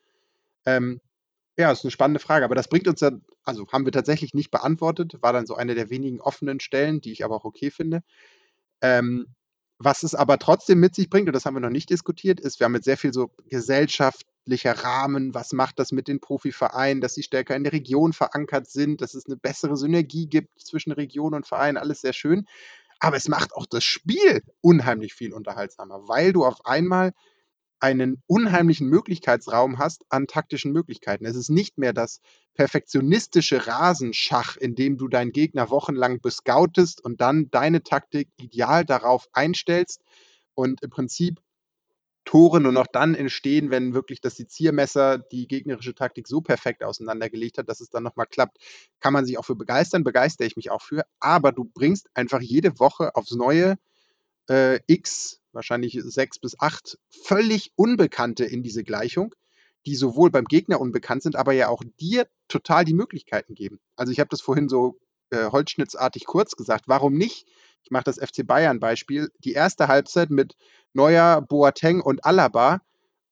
Ähm, ja, ist eine spannende Frage, aber das bringt uns ja, also haben wir tatsächlich nicht beantwortet, war dann so eine der wenigen offenen Stellen, die ich aber auch okay finde. Ähm, was es aber trotzdem mit sich bringt, und das haben wir noch nicht diskutiert, ist, wir haben mit sehr viel so gesellschaftlicher Rahmen, was macht das mit den Profivereinen, dass sie stärker in der Region verankert sind, dass es eine bessere Synergie gibt zwischen Region und Verein, alles sehr schön. Aber es macht auch das Spiel unheimlich viel unterhaltsamer, weil du auf einmal einen unheimlichen Möglichkeitsraum hast an taktischen Möglichkeiten. Es ist nicht mehr das perfektionistische Rasenschach, in dem du deinen Gegner wochenlang bescoutest und dann deine Taktik ideal darauf einstellst und im Prinzip Tore nur noch dann entstehen, wenn wirklich das Seziermesser die gegnerische Taktik so perfekt auseinandergelegt hat, dass es dann nochmal klappt. Kann man sich auch für begeistern, begeistere ich mich auch für, aber du bringst einfach jede Woche aufs Neue äh, x wahrscheinlich sechs bis acht völlig Unbekannte in diese Gleichung, die sowohl beim Gegner unbekannt sind, aber ja auch dir total die Möglichkeiten geben. Also ich habe das vorhin so äh, holzschnittsartig kurz gesagt. Warum nicht? Ich mache das FC Bayern Beispiel. Die erste Halbzeit mit Neuer, Boateng und Alaba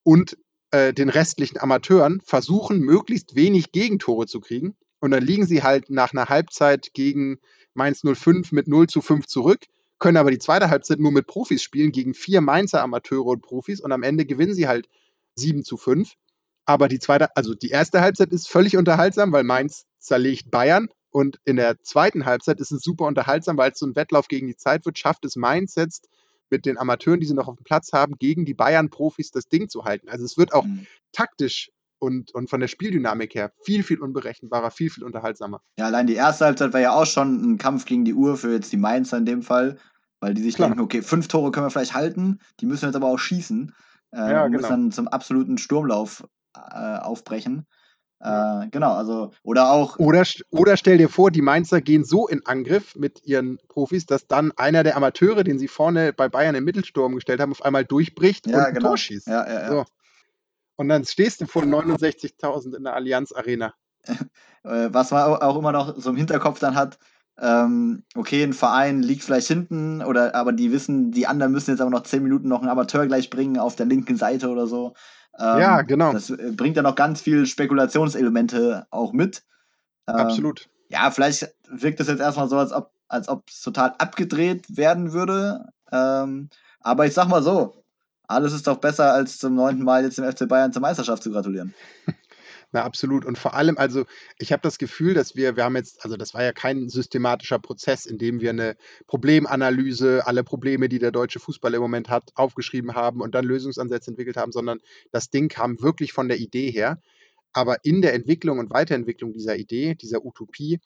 und äh, den restlichen Amateuren versuchen, möglichst wenig Gegentore zu kriegen. Und dann liegen sie halt nach einer Halbzeit gegen Mainz 05 mit 0 zu 5 zurück können aber die zweite Halbzeit nur mit Profis spielen gegen vier Mainzer Amateure und Profis und am Ende gewinnen sie halt 7 zu 5. Aber die zweite, also die erste Halbzeit ist völlig unterhaltsam, weil Mainz zerlegt Bayern und in der zweiten Halbzeit ist es super unterhaltsam, weil es so ein Wettlauf gegen die Zeit wird, schafft es Mainz jetzt mit den Amateuren, die sie noch auf dem Platz haben, gegen die Bayern-Profis das Ding zu halten. Also es wird auch mhm. taktisch und, und von der Spieldynamik her viel, viel unberechenbarer, viel, viel unterhaltsamer. Ja, allein die erste Halbzeit war ja auch schon ein Kampf gegen die Uhr für jetzt die Mainzer in dem Fall, weil die sich Klar. denken, okay, fünf Tore können wir vielleicht halten, die müssen jetzt aber auch schießen äh, ja, und genau. müssen dann zum absoluten Sturmlauf äh, aufbrechen. Äh, genau, also, oder auch. Oder, oder stell dir vor, die Mainzer gehen so in Angriff mit ihren Profis, dass dann einer der Amateure, den sie vorne bei Bayern im Mittelsturm gestellt haben, auf einmal durchbricht ja, und ein genau. Tor schießt. Ja, ja, ja. So. Und dann stehst du vor 69.000 in der Allianz Arena. Äh, was man auch immer noch so im Hinterkopf dann hat, ähm, okay, ein Verein liegt vielleicht hinten, oder aber die wissen, die anderen müssen jetzt aber noch 10 Minuten noch einen Amateur gleich bringen auf der linken Seite oder so. Ähm, ja, genau. Das äh, bringt ja noch ganz viel Spekulationselemente auch mit. Ähm, Absolut. Ja, vielleicht wirkt es jetzt erstmal so, als ob als ob es total abgedreht werden würde. Ähm, aber ich sag mal so, alles ist doch besser, als zum neunten Mal jetzt dem FC Bayern zur Meisterschaft zu gratulieren. Na, absolut. Und vor allem, also ich habe das Gefühl, dass wir, wir haben jetzt, also das war ja kein systematischer Prozess, in dem wir eine Problemanalyse, alle Probleme, die der deutsche Fußball im Moment hat, aufgeschrieben haben und dann Lösungsansätze entwickelt haben, sondern das Ding kam wirklich von der Idee her. Aber in der Entwicklung und Weiterentwicklung dieser Idee, dieser Utopie,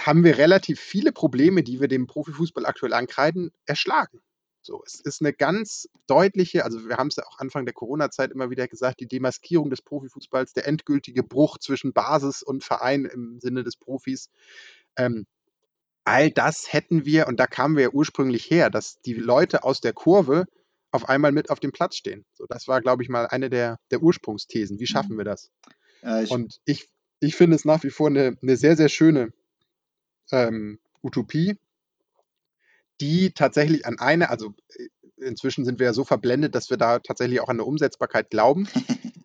haben wir relativ viele Probleme, die wir dem Profifußball aktuell ankreiden, erschlagen. So, es ist eine ganz deutliche, also wir haben es ja auch Anfang der Corona-Zeit immer wieder gesagt, die Demaskierung des Profifußballs, der endgültige Bruch zwischen Basis und Verein im Sinne des Profis. Ähm, all das hätten wir, und da kamen wir ja ursprünglich her, dass die Leute aus der Kurve auf einmal mit auf dem Platz stehen. So, das war, glaube ich, mal eine der, der Ursprungsthesen. Wie schaffen mhm. wir das? Äh, ich und ich, ich finde es nach wie vor eine, eine sehr, sehr schöne ähm, Utopie, die tatsächlich an eine, also äh, inzwischen sind wir ja so verblendet, dass wir da tatsächlich auch an eine Umsetzbarkeit glauben.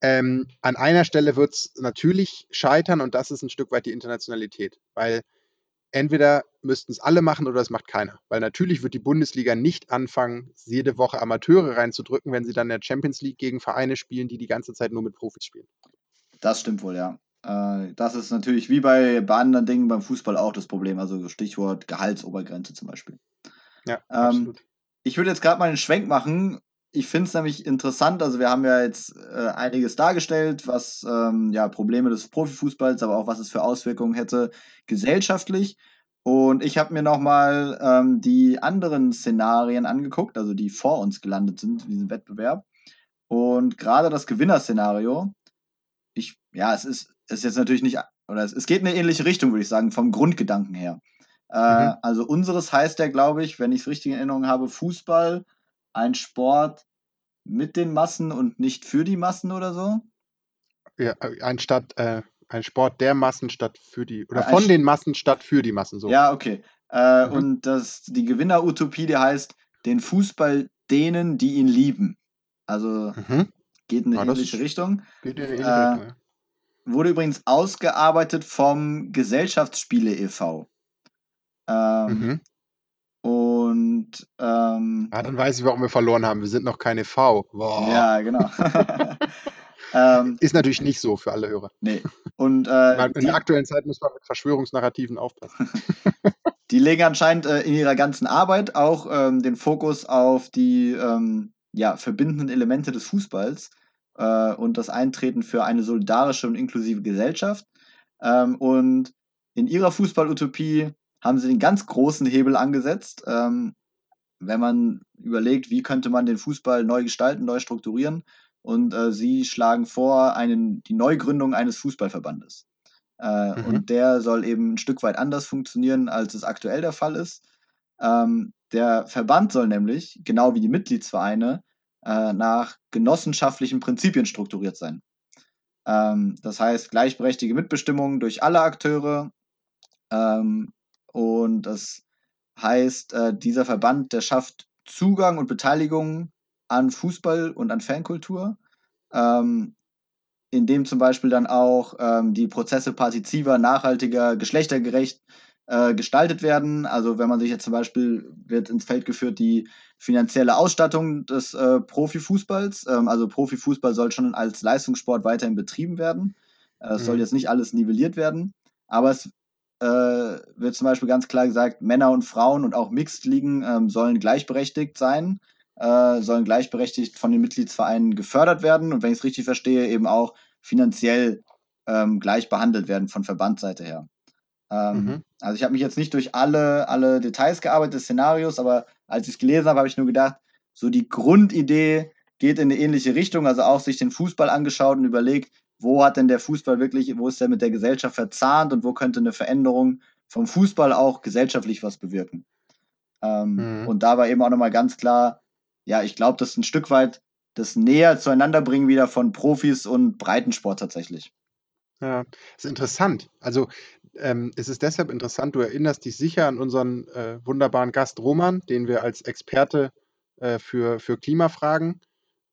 ähm, an einer Stelle wird es natürlich scheitern und das ist ein Stück weit die Internationalität, weil entweder müssten es alle machen oder es macht keiner. Weil natürlich wird die Bundesliga nicht anfangen, jede Woche Amateure reinzudrücken, wenn sie dann in der Champions League gegen Vereine spielen, die die ganze Zeit nur mit Profis spielen. Das stimmt wohl, ja. Äh, das ist natürlich wie bei, bei anderen Dingen beim Fußball auch das Problem. Also Stichwort Gehaltsobergrenze zum Beispiel. Ja, ähm, absolut. Ich würde jetzt gerade mal einen Schwenk machen. Ich finde es nämlich interessant. Also, wir haben ja jetzt äh, einiges dargestellt, was ähm, ja Probleme des Profifußballs, aber auch was es für Auswirkungen hätte gesellschaftlich. Und ich habe mir nochmal ähm, die anderen Szenarien angeguckt, also die vor uns gelandet sind in diesem Wettbewerb. Und gerade das Gewinnerszenario, ich, ja, es ist ist jetzt natürlich nicht, oder es, es geht in eine ähnliche Richtung, würde ich sagen, vom Grundgedanken her. Äh, mhm. Also unseres heißt ja, glaube ich, wenn ich es richtig in Erinnerung habe, Fußball, ein Sport mit den Massen und nicht für die Massen oder so. Ja, ein, Stadt, äh, ein Sport der Massen statt für die, oder ein von den Massen statt für die Massen. So. Ja, okay. Äh, mhm. Und das, die Gewinner-Utopie, die heißt, den Fußball denen, die ihn lieben. Also mhm. geht in eine ja, ähnliche Richtung. Geht in eine ähnliche äh, Richtung, ja. Wurde übrigens ausgearbeitet vom Gesellschaftsspiele e.V. Ähm, mhm. Und ähm, ah, dann weiß ich, warum wir verloren haben. Wir sind noch keine V. Boah. Ja, genau. ähm, ist natürlich nicht so für alle Hörer. Nee. Und, äh, in der aktuellen Zeit muss man mit Verschwörungsnarrativen aufpassen. die legen anscheinend äh, in ihrer ganzen Arbeit auch ähm, den Fokus auf die ähm, ja, verbindenden Elemente des Fußballs äh, und das Eintreten für eine solidarische und inklusive Gesellschaft. Ähm, und in ihrer Fußballutopie haben sie den ganz großen Hebel angesetzt. Ähm, wenn man überlegt, wie könnte man den Fußball neu gestalten, neu strukturieren. Und äh, sie schlagen vor einen, die Neugründung eines Fußballverbandes. Äh, mhm. Und der soll eben ein Stück weit anders funktionieren, als es aktuell der Fall ist. Ähm, der Verband soll nämlich, genau wie die Mitgliedsvereine, äh, nach genossenschaftlichen Prinzipien strukturiert sein. Ähm, das heißt, gleichberechtigte Mitbestimmung durch alle Akteure. Ähm, und das heißt, äh, dieser Verband, der schafft Zugang und Beteiligung an Fußball und an Fankultur, ähm, indem zum Beispiel dann auch ähm, die Prozesse partiziper, nachhaltiger, geschlechtergerecht äh, gestaltet werden. Also wenn man sich jetzt zum Beispiel wird ins Feld geführt die finanzielle Ausstattung des äh, Profifußballs. Ähm, also Profifußball soll schon als Leistungssport weiterhin betrieben werden. Äh, es mhm. soll jetzt nicht alles nivelliert werden, aber es äh, wird zum Beispiel ganz klar gesagt, Männer und Frauen und auch Mixed-Ligen ähm, sollen gleichberechtigt sein, äh, sollen gleichberechtigt von den Mitgliedsvereinen gefördert werden und wenn ich es richtig verstehe, eben auch finanziell ähm, gleich behandelt werden von Verbandsseite her. Ähm, mhm. Also ich habe mich jetzt nicht durch alle, alle Details gearbeitet des Szenarios, aber als ich es gelesen habe, habe ich nur gedacht, so die Grundidee geht in eine ähnliche Richtung, also auch sich den Fußball angeschaut und überlegt, wo hat denn der Fußball wirklich, wo ist der mit der Gesellschaft verzahnt und wo könnte eine Veränderung vom Fußball auch gesellschaftlich was bewirken. Ähm, mhm. Und da war eben auch nochmal ganz klar, ja, ich glaube, das ist ein Stück weit das näher zueinander bringen wieder von Profis und Breitensport tatsächlich. Ja, ist interessant. Also ähm, es ist deshalb interessant, du erinnerst dich sicher an unseren äh, wunderbaren Gast Roman, den wir als Experte äh, für, für Klimafragen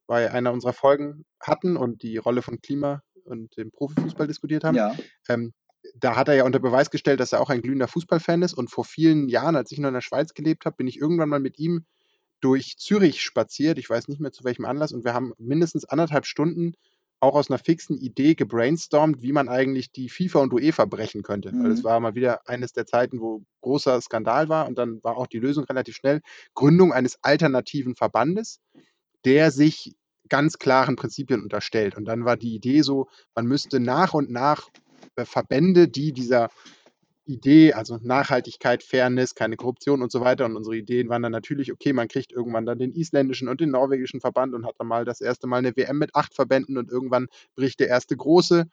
bei einer unserer Folgen hatten und die Rolle von Klima und dem Profifußball diskutiert haben. Ja. Ähm, da hat er ja unter Beweis gestellt, dass er auch ein glühender Fußballfan ist. Und vor vielen Jahren, als ich noch in der Schweiz gelebt habe, bin ich irgendwann mal mit ihm durch Zürich spaziert. Ich weiß nicht mehr zu welchem Anlass. Und wir haben mindestens anderthalb Stunden auch aus einer fixen Idee gebrainstormt, wie man eigentlich die FIFA und UEFA brechen könnte. Mhm. Weil es war mal wieder eines der Zeiten, wo großer Skandal war und dann war auch die Lösung relativ schnell. Gründung eines alternativen Verbandes, der sich ganz klaren Prinzipien unterstellt. Und dann war die Idee so, man müsste nach und nach äh, Verbände, die dieser Idee, also Nachhaltigkeit, Fairness, keine Korruption und so weiter. Und unsere Ideen waren dann natürlich, okay, man kriegt irgendwann dann den isländischen und den norwegischen Verband und hat dann mal das erste Mal eine WM mit acht Verbänden und irgendwann bricht der erste große.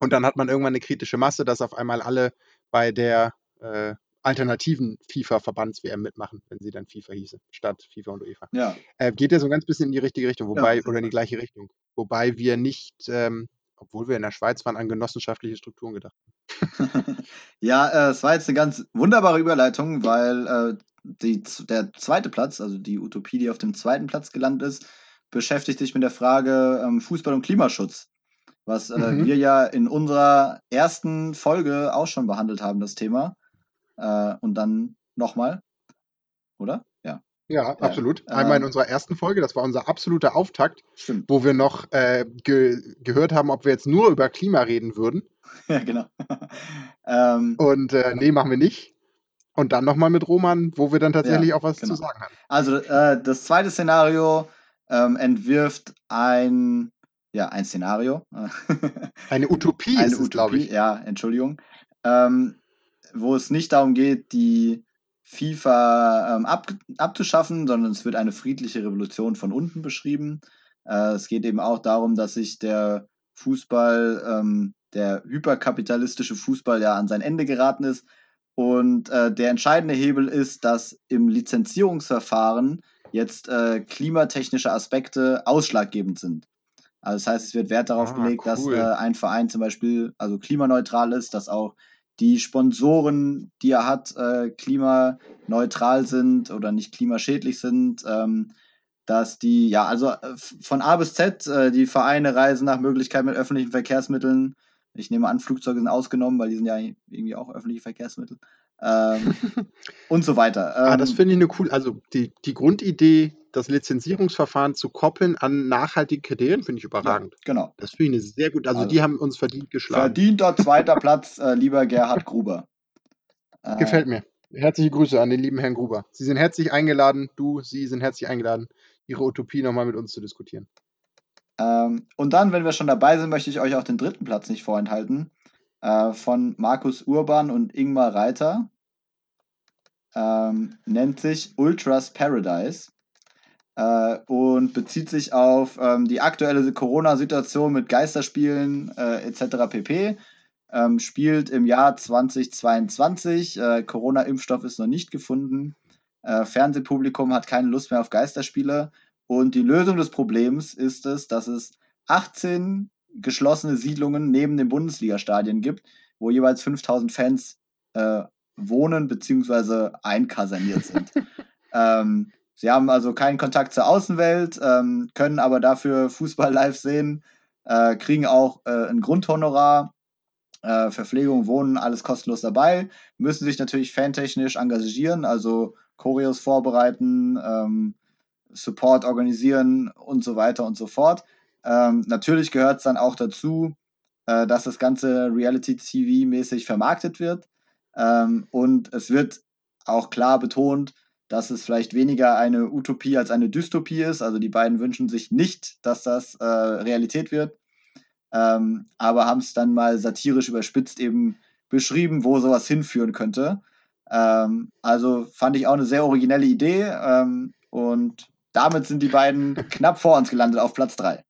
Und dann hat man irgendwann eine kritische Masse, dass auf einmal alle bei der äh, alternativen FIFA-Verbands-WM mitmachen, wenn sie dann FIFA hieße, statt FIFA und UEFA. Ja. Äh, geht ja so ein ganz bisschen in die richtige Richtung, wobei, ja, oder in die gleiche Richtung. Wobei wir nicht, ähm, obwohl wir in der Schweiz waren, an genossenschaftliche Strukturen gedacht ja, äh, es war jetzt eine ganz wunderbare Überleitung, weil äh, die, der zweite Platz, also die Utopie, die auf dem zweiten Platz gelandet ist, beschäftigt sich mit der Frage ähm, Fußball und Klimaschutz, was äh, mhm. wir ja in unserer ersten Folge auch schon behandelt haben, das Thema. Äh, und dann nochmal, oder? Ja, absolut. Einmal in ähm, unserer ersten Folge, das war unser absoluter Auftakt, stimmt. wo wir noch äh, ge gehört haben, ob wir jetzt nur über Klima reden würden. Ja, genau. ähm, Und äh, nee, machen wir nicht. Und dann nochmal mit Roman, wo wir dann tatsächlich ja, auch was genau. zu sagen haben. Also äh, das zweite Szenario ähm, entwirft ein, ja, ein Szenario. Eine Utopie Eine ist glaube ich. Ja, Entschuldigung. Ähm, wo es nicht darum geht, die FIFA ähm, ab, abzuschaffen, sondern es wird eine friedliche Revolution von unten beschrieben. Äh, es geht eben auch darum, dass sich der Fußball, ähm, der hyperkapitalistische Fußball ja an sein Ende geraten ist. Und äh, der entscheidende Hebel ist, dass im Lizenzierungsverfahren jetzt äh, klimatechnische Aspekte ausschlaggebend sind. Also das heißt, es wird Wert darauf ah, gelegt, cool. dass äh, ein Verein zum Beispiel also klimaneutral ist, dass auch die Sponsoren, die er hat, äh, klimaneutral sind oder nicht klimaschädlich sind. Ähm, dass die, ja, also äh, von A bis Z, äh, die Vereine reisen nach Möglichkeit mit öffentlichen Verkehrsmitteln. Ich nehme an, Flugzeuge sind ausgenommen, weil die sind ja irgendwie auch öffentliche Verkehrsmittel. Ähm, und so weiter. Ähm, ah, das ähm, finde ich eine cool. Also die, die Grundidee das Lizenzierungsverfahren zu koppeln an nachhaltige Kriterien, finde ich überragend. Ja, genau. Das finde ich sehr gut. Also, also, die haben uns verdient geschlagen. Verdienter zweiter Platz, äh, lieber Gerhard Gruber. Äh, Gefällt mir. Herzliche Grüße an den lieben Herrn Gruber. Sie sind herzlich eingeladen, du, Sie sind herzlich eingeladen, Ihre Utopie nochmal mit uns zu diskutieren. Ähm, und dann, wenn wir schon dabei sind, möchte ich euch auch den dritten Platz nicht vorenthalten. Äh, von Markus Urban und Ingmar Reiter. Ähm, nennt sich Ultras Paradise äh, und bezieht sich auf ähm, die aktuelle Corona-Situation mit Geisterspielen äh, etc. pp. Ähm, spielt im Jahr 2022. Äh, Corona-Impfstoff ist noch nicht gefunden. Äh, Fernsehpublikum hat keine Lust mehr auf Geisterspiele. Und die Lösung des Problems ist es, dass es 18 geschlossene Siedlungen neben den Bundesliga-Stadien gibt, wo jeweils 5000 Fans äh, wohnen bzw. einkaserniert sind. ähm, Sie haben also keinen Kontakt zur Außenwelt, ähm, können aber dafür Fußball live sehen, äh, kriegen auch äh, ein Grundhonorar, äh, Verpflegung, Wohnen, alles kostenlos dabei, müssen sich natürlich fantechnisch engagieren, also Choreos vorbereiten, ähm, Support organisieren und so weiter und so fort. Ähm, natürlich gehört es dann auch dazu, äh, dass das Ganze Reality-TV-mäßig vermarktet wird. Ähm, und es wird auch klar betont, dass es vielleicht weniger eine Utopie als eine Dystopie ist. Also die beiden wünschen sich nicht, dass das äh, Realität wird, ähm, aber haben es dann mal satirisch überspitzt eben beschrieben, wo sowas hinführen könnte. Ähm, also fand ich auch eine sehr originelle Idee ähm, und damit sind die beiden knapp vor uns gelandet auf Platz 3.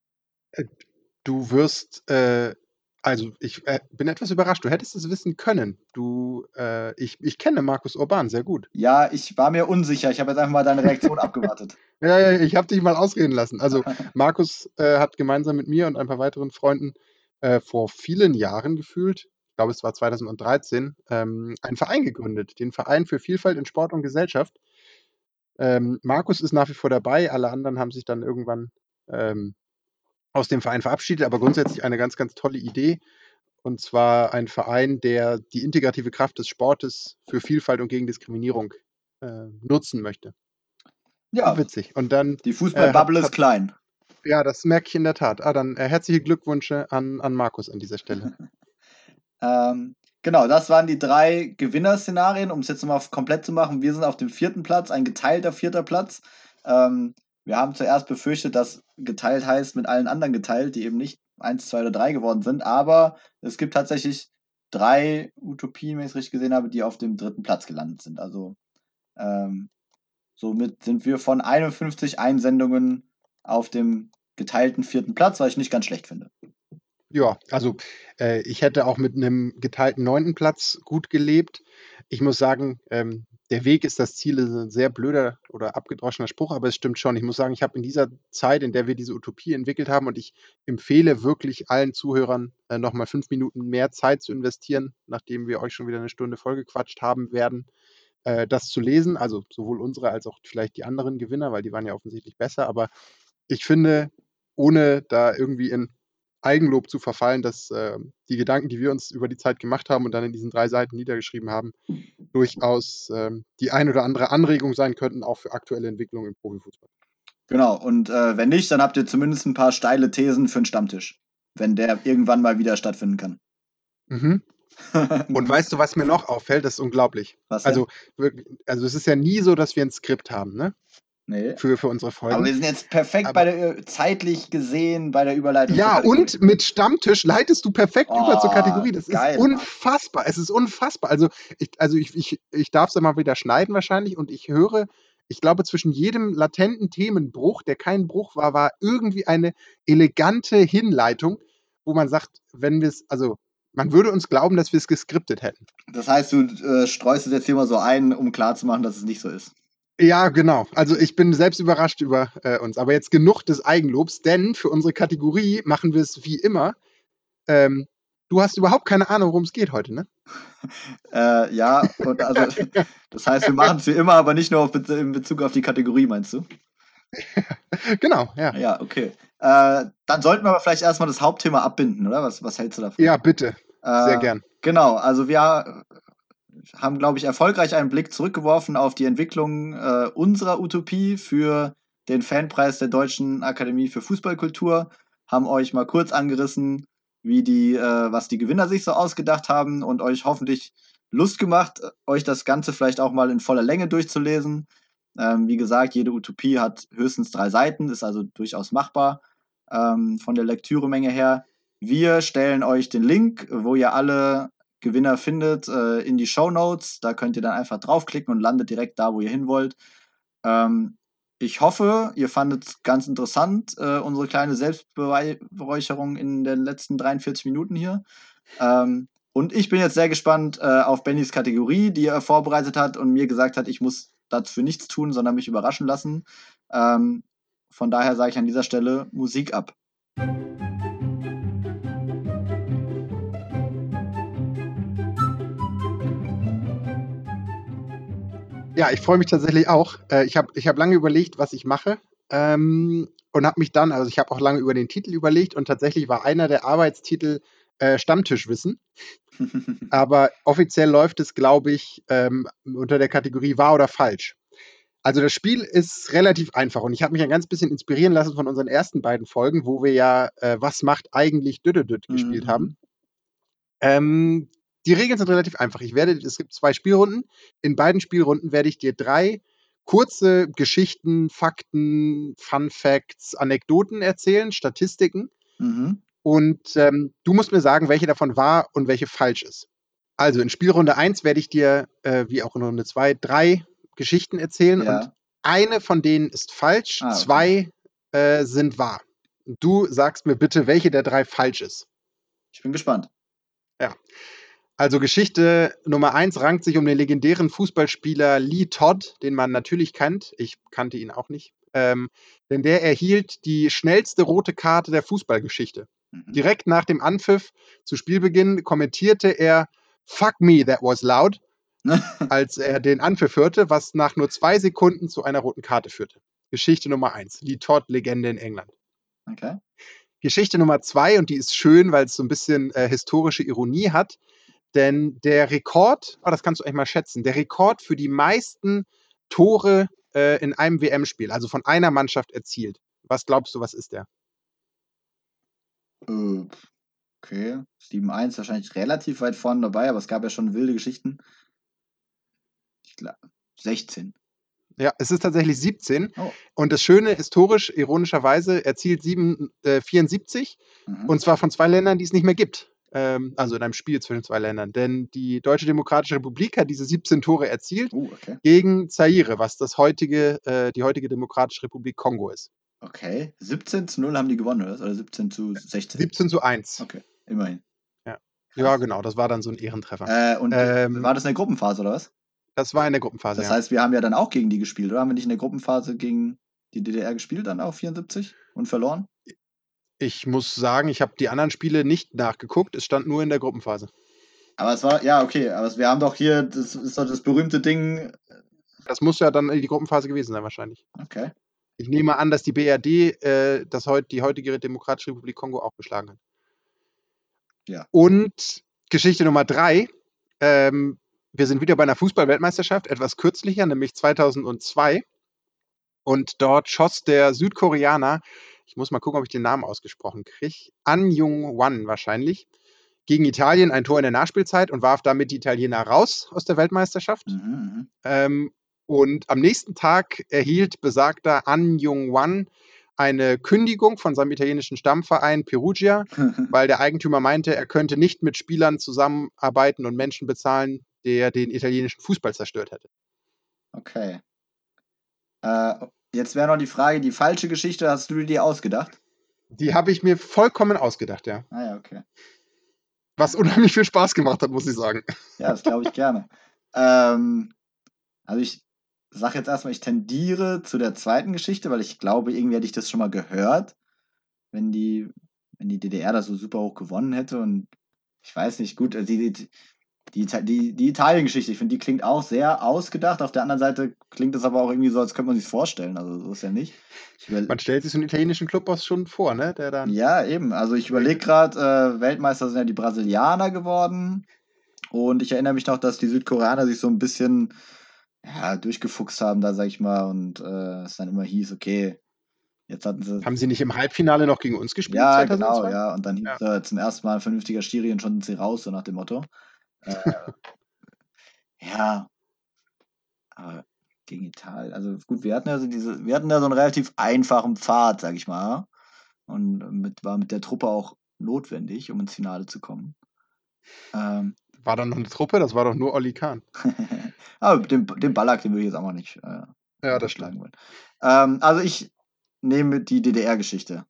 Du wirst äh, also, ich äh, bin etwas überrascht. Du hättest es wissen können. Du, äh, ich, ich kenne Markus Urban sehr gut. Ja, ich war mir unsicher. Ich habe jetzt einfach mal deine Reaktion abgewartet. Ja, ja, ich habe dich mal ausreden lassen. Also, Markus äh, hat gemeinsam mit mir und ein paar weiteren Freunden äh, vor vielen Jahren gefühlt, ich glaube, es war 2013, ähm, einen Verein gegründet. Den Verein für Vielfalt in Sport und Gesellschaft. Ähm, Markus ist nach wie vor dabei. Alle anderen haben sich dann irgendwann ähm, aus dem Verein verabschiedet, aber grundsätzlich eine ganz, ganz tolle Idee. Und zwar ein Verein, der die integrative Kraft des Sportes für Vielfalt und gegen Diskriminierung äh, nutzen möchte. Ja, witzig. Und dann. Die Fußballbubble äh, ist klein. Ja, das merke ich in der Tat. Ah, dann äh, herzliche Glückwünsche an, an Markus an dieser Stelle. ähm, genau, das waren die drei Gewinnerszenarien, um es jetzt nochmal komplett zu machen. Wir sind auf dem vierten Platz, ein geteilter vierter Platz. Ähm, wir haben zuerst befürchtet, dass geteilt heißt mit allen anderen geteilt, die eben nicht 1, 2 oder 3 geworden sind. Aber es gibt tatsächlich drei Utopien, wenn ich es richtig gesehen habe, die auf dem dritten Platz gelandet sind. Also ähm, somit sind wir von 51 Einsendungen auf dem geteilten vierten Platz, was ich nicht ganz schlecht finde. Ja, also äh, ich hätte auch mit einem geteilten neunten Platz gut gelebt. Ich muss sagen, ähm, der Weg ist das Ziel, ist ein sehr blöder oder abgedroschener Spruch, aber es stimmt schon. Ich muss sagen, ich habe in dieser Zeit, in der wir diese Utopie entwickelt haben, und ich empfehle wirklich allen Zuhörern, äh, nochmal fünf Minuten mehr Zeit zu investieren, nachdem wir euch schon wieder eine Stunde vollgequatscht haben werden, äh, das zu lesen. Also sowohl unsere als auch vielleicht die anderen Gewinner, weil die waren ja offensichtlich besser. Aber ich finde, ohne da irgendwie in Eigenlob zu verfallen, dass äh, die Gedanken, die wir uns über die Zeit gemacht haben und dann in diesen drei Seiten niedergeschrieben haben, durchaus äh, die ein oder andere Anregung sein könnten, auch für aktuelle Entwicklungen im Profifußball. Genau, und äh, wenn nicht, dann habt ihr zumindest ein paar steile Thesen für den Stammtisch, wenn der irgendwann mal wieder stattfinden kann. Mhm. und weißt du, was mir noch auffällt? Das ist unglaublich. Was also, also es ist ja nie so, dass wir ein Skript haben, ne? Nee. Für, für unsere Folgen. Aber wir sind jetzt perfekt Aber, bei der, äh, zeitlich gesehen bei der Überleitung. Ja, und mit Stammtisch leitest du perfekt oh, über zur Kategorie. Das geil, ist unfassbar. Mann. Es ist unfassbar. Also, ich, also ich, ich, ich darf es ja mal wieder schneiden wahrscheinlich und ich höre, ich glaube, zwischen jedem latenten Themenbruch, der kein Bruch war, war irgendwie eine elegante Hinleitung, wo man sagt, wenn wir es, also man würde uns glauben, dass wir es geskriptet hätten. Das heißt, du äh, streust es jetzt hier mal so ein, um klarzumachen, dass es nicht so ist. Ja, genau. Also ich bin selbst überrascht über äh, uns. Aber jetzt genug des Eigenlobs, denn für unsere Kategorie machen wir es wie immer. Ähm, du hast überhaupt keine Ahnung, worum es geht heute, ne? äh, ja, also, das heißt, wir machen es wie immer, aber nicht nur auf, in Bezug auf die Kategorie, meinst du? genau, ja. Ja, okay. Äh, dann sollten wir aber vielleicht erstmal das Hauptthema abbinden, oder? Was, was hältst du davon? Ja, bitte. Sehr äh, gern. Genau, also wir haben, glaube ich, erfolgreich einen Blick zurückgeworfen auf die Entwicklung äh, unserer Utopie für den Fanpreis der Deutschen Akademie für Fußballkultur, haben euch mal kurz angerissen, wie die, äh, was die Gewinner sich so ausgedacht haben und euch hoffentlich Lust gemacht, euch das Ganze vielleicht auch mal in voller Länge durchzulesen. Ähm, wie gesagt, jede Utopie hat höchstens drei Seiten, ist also durchaus machbar ähm, von der Lektüremenge her. Wir stellen euch den Link, wo ihr alle Gewinner findet, äh, in die Show Notes. Da könnt ihr dann einfach draufklicken und landet direkt da, wo ihr hin wollt. Ähm, ich hoffe, ihr fandet es ganz interessant, äh, unsere kleine Selbstbeweihräucherung in den letzten 43 Minuten hier. Ähm, und ich bin jetzt sehr gespannt äh, auf Bennys Kategorie, die er vorbereitet hat und mir gesagt hat, ich muss dafür nichts tun, sondern mich überraschen lassen. Ähm, von daher sage ich an dieser Stelle Musik ab. Ja, ich freue mich tatsächlich auch. Äh, ich habe ich hab lange überlegt, was ich mache. Ähm, und habe mich dann, also ich habe auch lange über den Titel überlegt und tatsächlich war einer der Arbeitstitel äh, Stammtischwissen. Aber offiziell läuft es, glaube ich, ähm, unter der Kategorie wahr oder falsch. Also das Spiel ist relativ einfach und ich habe mich ein ganz bisschen inspirieren lassen von unseren ersten beiden Folgen, wo wir ja äh, Was macht eigentlich Düdüdüd gespielt mhm. haben. Ähm, die Regeln sind relativ einfach. Ich werde, es gibt zwei Spielrunden. In beiden Spielrunden werde ich dir drei kurze Geschichten, Fakten, Fun Facts, Anekdoten erzählen, Statistiken. Mhm. Und ähm, du musst mir sagen, welche davon wahr und welche falsch ist. Also in Spielrunde 1 werde ich dir, äh, wie auch in Runde 2, drei Geschichten erzählen ja. und eine von denen ist falsch, ah, okay. zwei äh, sind wahr. Du sagst mir bitte, welche der drei falsch ist. Ich bin gespannt. Ja. Also Geschichte Nummer eins rankt sich um den legendären Fußballspieler Lee Todd, den man natürlich kennt. Ich kannte ihn auch nicht. Ähm, denn der erhielt die schnellste rote Karte der Fußballgeschichte. Mhm. Direkt nach dem Anpfiff zu Spielbeginn kommentierte er Fuck me, that was loud, als er den Anpfiff hörte, was nach nur zwei Sekunden zu einer roten Karte führte. Geschichte Nummer eins. Lee Todd, Legende in England. Okay. Geschichte Nummer zwei, und die ist schön, weil es so ein bisschen äh, historische Ironie hat. Denn der Rekord, oh, das kannst du eigentlich mal schätzen, der Rekord für die meisten Tore äh, in einem WM-Spiel, also von einer Mannschaft erzielt, Was glaubst du, was ist der? Äh, okay, 7-1 wahrscheinlich relativ weit vorne dabei, aber es gab ja schon wilde Geschichten. Ich glaube, 16. Ja, es ist tatsächlich 17. Oh. Und das Schöne, historisch, ironischerweise, er zielt 7, äh, 74. Mhm. Und zwar von zwei Ländern, die es nicht mehr gibt. Ähm, also in einem Spiel zwischen zwei Ländern. Denn die Deutsche Demokratische Republik hat diese 17 Tore erzielt uh, okay. gegen Zaire, was das heutige, äh, die heutige Demokratische Republik Kongo ist. Okay. 17 zu 0 haben die gewonnen, oder? Oder 17 zu 16? 17 zu 1. Okay, immerhin. Ja, ja genau, das war dann so ein Ehrentreffer. Äh, und ähm, war das in der Gruppenphase, oder was? Das war in der Gruppenphase. Das ja. heißt, wir haben ja dann auch gegen die gespielt, oder? Haben wir nicht in der Gruppenphase gegen die DDR gespielt, dann auch 74 und verloren? Ich muss sagen, ich habe die anderen Spiele nicht nachgeguckt. Es stand nur in der Gruppenphase. Aber es war, ja, okay, aber wir haben doch hier, das ist doch das berühmte Ding. Das muss ja dann die Gruppenphase gewesen sein, wahrscheinlich. Okay. Ich nehme an, dass die BRD äh, das heut, die heutige Demokratische Republik Kongo auch geschlagen hat. Ja. Und Geschichte Nummer drei. Ähm, wir sind wieder bei einer Fußball-Weltmeisterschaft, etwas kürzlicher, nämlich 2002. Und dort schoss der Südkoreaner, ich muss mal gucken, ob ich den Namen ausgesprochen kriege, An Jung Wan wahrscheinlich, gegen Italien ein Tor in der Nachspielzeit und warf damit die Italiener raus aus der Weltmeisterschaft. Mhm, mhm. ähm, und am nächsten Tag erhielt besagter An Jung Wan eine Kündigung von seinem italienischen Stammverein Perugia, weil der Eigentümer meinte, er könnte nicht mit Spielern zusammenarbeiten und Menschen bezahlen, der den italienischen Fußball zerstört hätte. Okay. Äh, jetzt wäre noch die Frage, die falsche Geschichte hast du dir ausgedacht? Die habe ich mir vollkommen ausgedacht, ja. Ah ja, okay. Was unheimlich viel Spaß gemacht hat, muss ich sagen. Ja, das glaube ich gerne. ähm, also ich sage jetzt erstmal, ich tendiere zu der zweiten Geschichte, weil ich glaube, irgendwie hätte ich das schon mal gehört, wenn die, wenn die DDR da so super hoch gewonnen hätte und ich weiß nicht, gut, also die, die, die, die, die Italien-Geschichte, ich finde, die klingt auch sehr ausgedacht. Auf der anderen Seite klingt es aber auch irgendwie so, als könnte man sich vorstellen. Also so ist ja nicht. man stellt sich so einen italienischen Clubboss schon vor, ne? Der dann ja, eben. Also ich überlege gerade, äh, Weltmeister sind ja die Brasilianer geworden. Und ich erinnere mich noch, dass die Südkoreaner sich so ein bisschen ja, durchgefuchst haben, da sag ich mal. Und äh, es dann immer hieß, okay, Jetzt hatten sie. Haben sie nicht im Halbfinale noch gegen uns gespielt? Ja, 2002? genau, ja. Und dann hieß ja. äh, zum ersten Mal ein vernünftiger Stiri und schon sind sie raus, so nach dem Motto. Äh, ja, aber gegen Italien, also gut, wir hatten ja so diese, wir hatten ja so einen relativ einfachen Pfad, sag ich mal. Und mit, war mit der Truppe auch notwendig, um ins Finale zu kommen. Ähm, war da noch eine Truppe? Das war doch nur Olli Kahn. aber den, den Ballack, den würde ich jetzt auch mal nicht äh, ja, das schlagen wollen. Ähm, also ich nehme die DDR-Geschichte.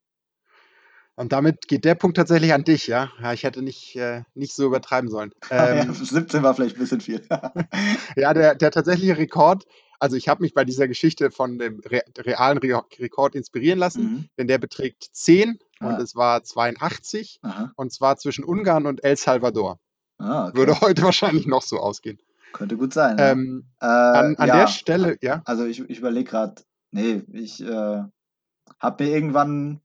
Und damit geht der Punkt tatsächlich an dich, ja. ich hätte nicht, äh, nicht so übertreiben sollen. Ähm, ja, 17 war vielleicht ein bisschen viel. ja, der, der tatsächliche Rekord, also ich habe mich bei dieser Geschichte von dem re realen Re Rekord inspirieren lassen, mhm. denn der beträgt 10 ah. und es war 82 Aha. und zwar zwischen Ungarn und El Salvador. Ah, okay. Würde heute wahrscheinlich noch so ausgehen. Könnte gut sein. Ähm, äh, an, an ja. der Stelle, ja. Also ich, ich überlege gerade, nee, ich äh, habe mir irgendwann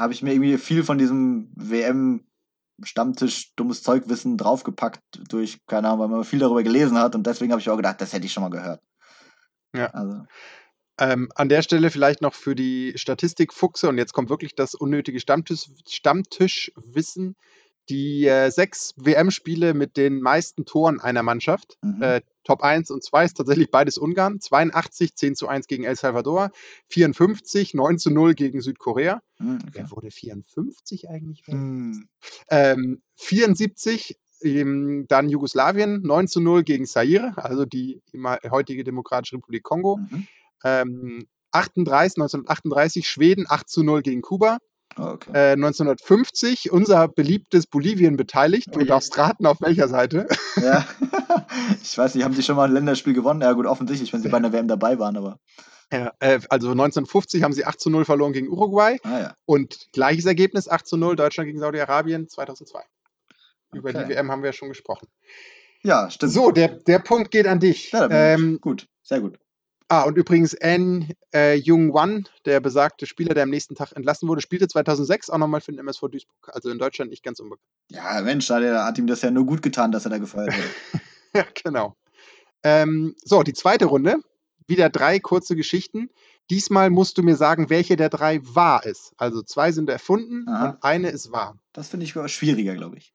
habe ich mir irgendwie viel von diesem WM Stammtisch dummes Zeugwissen draufgepackt durch, keine Ahnung, weil man viel darüber gelesen hat und deswegen habe ich auch gedacht, das hätte ich schon mal gehört. Ja. Also. Ähm, an der Stelle vielleicht noch für die Statistikfuchse und jetzt kommt wirklich das unnötige Stammtisch, Stammtischwissen die äh, sechs WM-Spiele mit den meisten Toren einer Mannschaft. Mhm. Äh, Top 1 und 2 ist tatsächlich beides Ungarn. 82, 10 zu 1 gegen El Salvador. 54, 9 zu 0 gegen Südkorea. Mhm, okay. Wer wurde 54 eigentlich? Mhm. Ähm, 74 ähm, dann Jugoslawien 9 zu 0 gegen Zaire, also die heutige Demokratische Republik Kongo. Mhm. Ähm, 38, 1938 Schweden 8 zu 0 gegen Kuba. Okay. Äh, 1950 unser beliebtes Bolivien beteiligt. Du darfst raten, auf welcher Seite. Ja, ich weiß nicht, haben sie schon mal ein Länderspiel gewonnen? Ja, gut, offensichtlich, wenn sie bei einer WM dabei waren, aber. Ja, äh, also 1950 haben sie 8 zu 0 verloren gegen Uruguay. Ah, ja. Und gleiches Ergebnis, 8 zu 0 Deutschland gegen Saudi-Arabien 2002. Über okay. die WM haben wir ja schon gesprochen. Ja, stimmt. So, der, der Punkt geht an dich. Ja, ähm, gut, sehr gut. Ah, und übrigens N. Äh, Jung Wan, der besagte Spieler, der am nächsten Tag entlassen wurde, spielte 2006 auch nochmal für den MSV Duisburg. Also in Deutschland nicht ganz unbekannt. Ja, Mensch, der hat ihm das ja nur gut getan, dass er da gefeuert wurde. ja, genau. Ähm, so, die zweite Runde. Wieder drei kurze Geschichten, Diesmal musst du mir sagen, welche der drei wahr ist. Also zwei sind erfunden Aha. und eine ist wahr. Das finde ich schwieriger, glaube ich.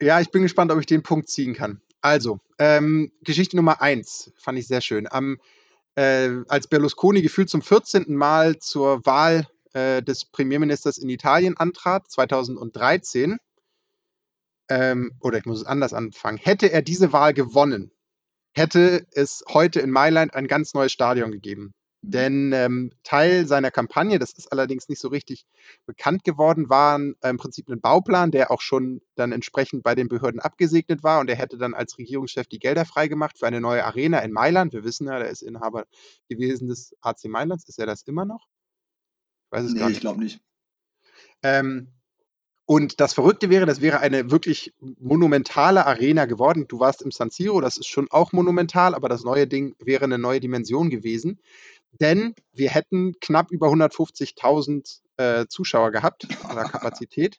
Ja, ich bin gespannt, ob ich den Punkt ziehen kann. Also, ähm, Geschichte Nummer eins fand ich sehr schön. Am, äh, als Berlusconi gefühlt zum 14. Mal zur Wahl äh, des Premierministers in Italien antrat, 2013, ähm, oder ich muss es anders anfangen, hätte er diese Wahl gewonnen, hätte es heute in Mailand ein ganz neues Stadion gegeben. Denn ähm, Teil seiner Kampagne, das ist allerdings nicht so richtig bekannt geworden, war äh, im Prinzip ein Bauplan, der auch schon dann entsprechend bei den Behörden abgesegnet war und er hätte dann als Regierungschef die Gelder freigemacht für eine neue Arena in Mailand. Wir wissen ja, der ist Inhaber gewesen des AC Mailands. Ist er das immer noch? Ich weiß es nee, gar nicht. ich glaube nicht. Ähm, und das Verrückte wäre, das wäre eine wirklich monumentale Arena geworden. Du warst im San Siro, das ist schon auch monumental, aber das neue Ding wäre eine neue Dimension gewesen. Denn wir hätten knapp über 150.000 äh, Zuschauer gehabt an der Kapazität.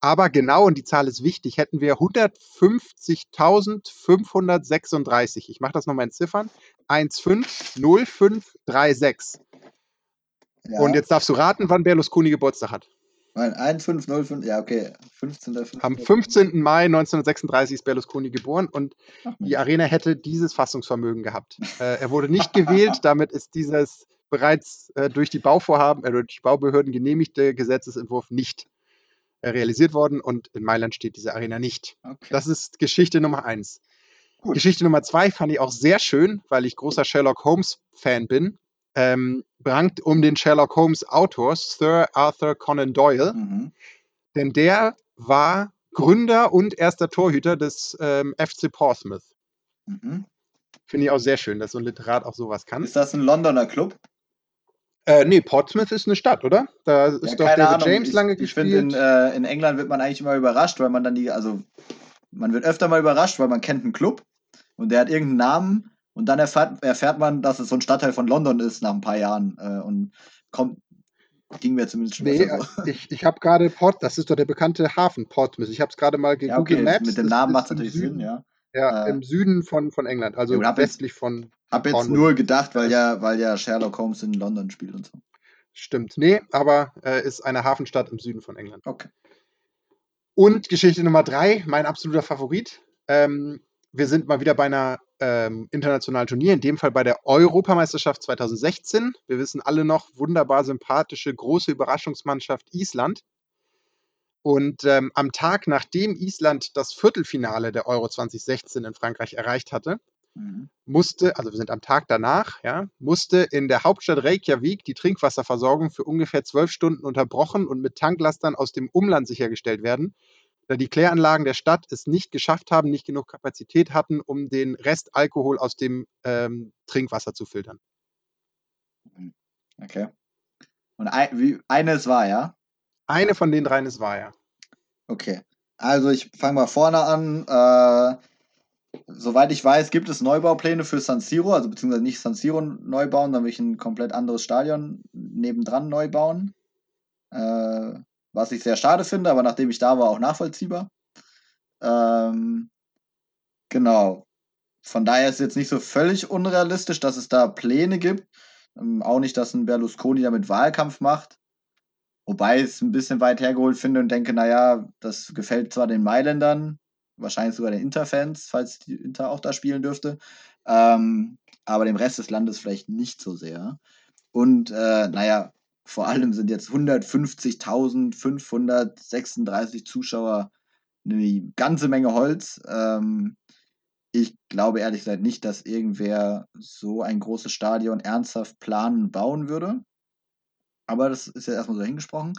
Aber genau, und die Zahl ist wichtig, hätten wir 150.536. Ich mache das nochmal in Ziffern. 150536. Ja. Und jetzt darfst du raten, wann Berlusconi Geburtstag hat. Nein, 1505, ja, okay. 15. 15. Am 15. Mai 1936 ist Berlusconi geboren und die Arena hätte dieses Fassungsvermögen gehabt. äh, er wurde nicht gewählt, damit ist dieses bereits äh, durch die Bauvorhaben, äh, durch die Baubehörden genehmigte Gesetzesentwurf nicht äh, realisiert worden und in Mailand steht diese Arena nicht. Okay. Das ist Geschichte Nummer eins. Gut. Geschichte Nummer zwei fand ich auch sehr schön, weil ich großer Sherlock Holmes-Fan bin ähm, rankt um den Sherlock Holmes Autor Sir Arthur Conan Doyle. Mhm. Denn der war Gründer und erster Torhüter des ähm, FC Portsmouth. Mhm. Finde ich auch sehr schön, dass so ein Literat auch sowas kann. Ist das ein Londoner Club? Äh, nee, Portsmouth ist eine Stadt, oder? Da ist ja, doch David Ahnung. James ich, lange ich gespielt. Ich finde, in, äh, in, England wird man eigentlich immer überrascht, weil man dann die, also man wird öfter mal überrascht, weil man kennt einen Club und der hat irgendeinen Namen und dann erfährt, erfährt man, dass es so ein Stadtteil von London ist nach ein paar Jahren. Äh, und kommt, ging mir zumindest schon nee, so. Ich, ich habe gerade Port, das ist doch der bekannte Hafen Portsmouth. Ich habe es gerade mal gegoogelt ja, okay, Maps. Mit dem Namen macht es natürlich Sinn, ja. Ja, äh, im Süden von, von England, also ja, westlich jetzt, von. Hab jetzt nur gedacht, weil ja, weil ja Sherlock Holmes in London spielt und so. Stimmt. Nee, aber äh, ist eine Hafenstadt im Süden von England. Okay. Und Geschichte Nummer drei, mein absoluter Favorit. Ähm, wir sind mal wieder bei einer ähm, internationalen Turnier, in dem Fall bei der Europameisterschaft 2016. Wir wissen alle noch, wunderbar sympathische, große Überraschungsmannschaft Island. Und ähm, am Tag, nachdem Island das Viertelfinale der Euro 2016 in Frankreich erreicht hatte, mhm. musste, also wir sind am Tag danach, ja, musste in der Hauptstadt Reykjavik die Trinkwasserversorgung für ungefähr zwölf Stunden unterbrochen und mit Tanklastern aus dem Umland sichergestellt werden, da die Kläranlagen der Stadt es nicht geschafft haben, nicht genug Kapazität hatten, um den Restalkohol aus dem ähm, Trinkwasser zu filtern. Mhm. Okay. Und ein, wie, eines war ja? Eine von den dreien ist wahr, ja. Okay. Also ich fange mal vorne an. Äh, soweit ich weiß, gibt es Neubaupläne für San Siro, also beziehungsweise nicht San Siro neu bauen, dann will ich ein komplett anderes Stadion nebendran neu bauen. Äh, was ich sehr schade finde, aber nachdem ich da war, auch nachvollziehbar. Ähm, genau. Von daher ist es jetzt nicht so völlig unrealistisch, dass es da Pläne gibt. Ähm, auch nicht, dass ein Berlusconi damit Wahlkampf macht. Wobei ich es ein bisschen weit hergeholt finde und denke, naja, das gefällt zwar den Mailändern, wahrscheinlich sogar den Interfans, falls die Inter auch da spielen dürfte, ähm, aber dem Rest des Landes vielleicht nicht so sehr. Und äh, naja, vor allem sind jetzt 150.536 Zuschauer eine ganze Menge Holz. Ähm, ich glaube ehrlich gesagt nicht, dass irgendwer so ein großes Stadion ernsthaft planen, bauen würde. Aber das ist ja erstmal so hingesprochen.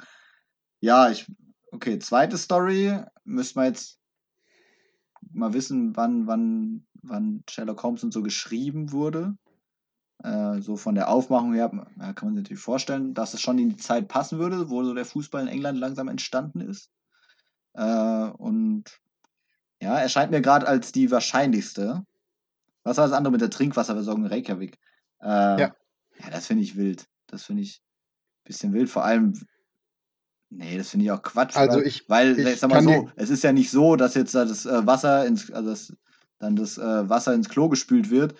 Ja, ich. Okay, zweite Story. Müssen wir jetzt mal wissen, wann, wann, wann Sherlock Holmes und so geschrieben wurde. Äh, so von der Aufmachung her ja, kann man sich natürlich vorstellen, dass es schon in die Zeit passen würde, wo so der Fußball in England langsam entstanden ist. Äh, und ja, erscheint mir gerade als die wahrscheinlichste. Was war das andere mit der Trinkwasserversorgung in Reykjavik? Äh, ja. ja, das finde ich wild. Das finde ich ein bisschen wild. Vor allem, nee, das finde ich auch Quatsch. Also weil, ich, weil ich sag mal so, es ist ja nicht so, dass jetzt das äh, Wasser ins, also das, dann das äh, Wasser ins Klo gespült wird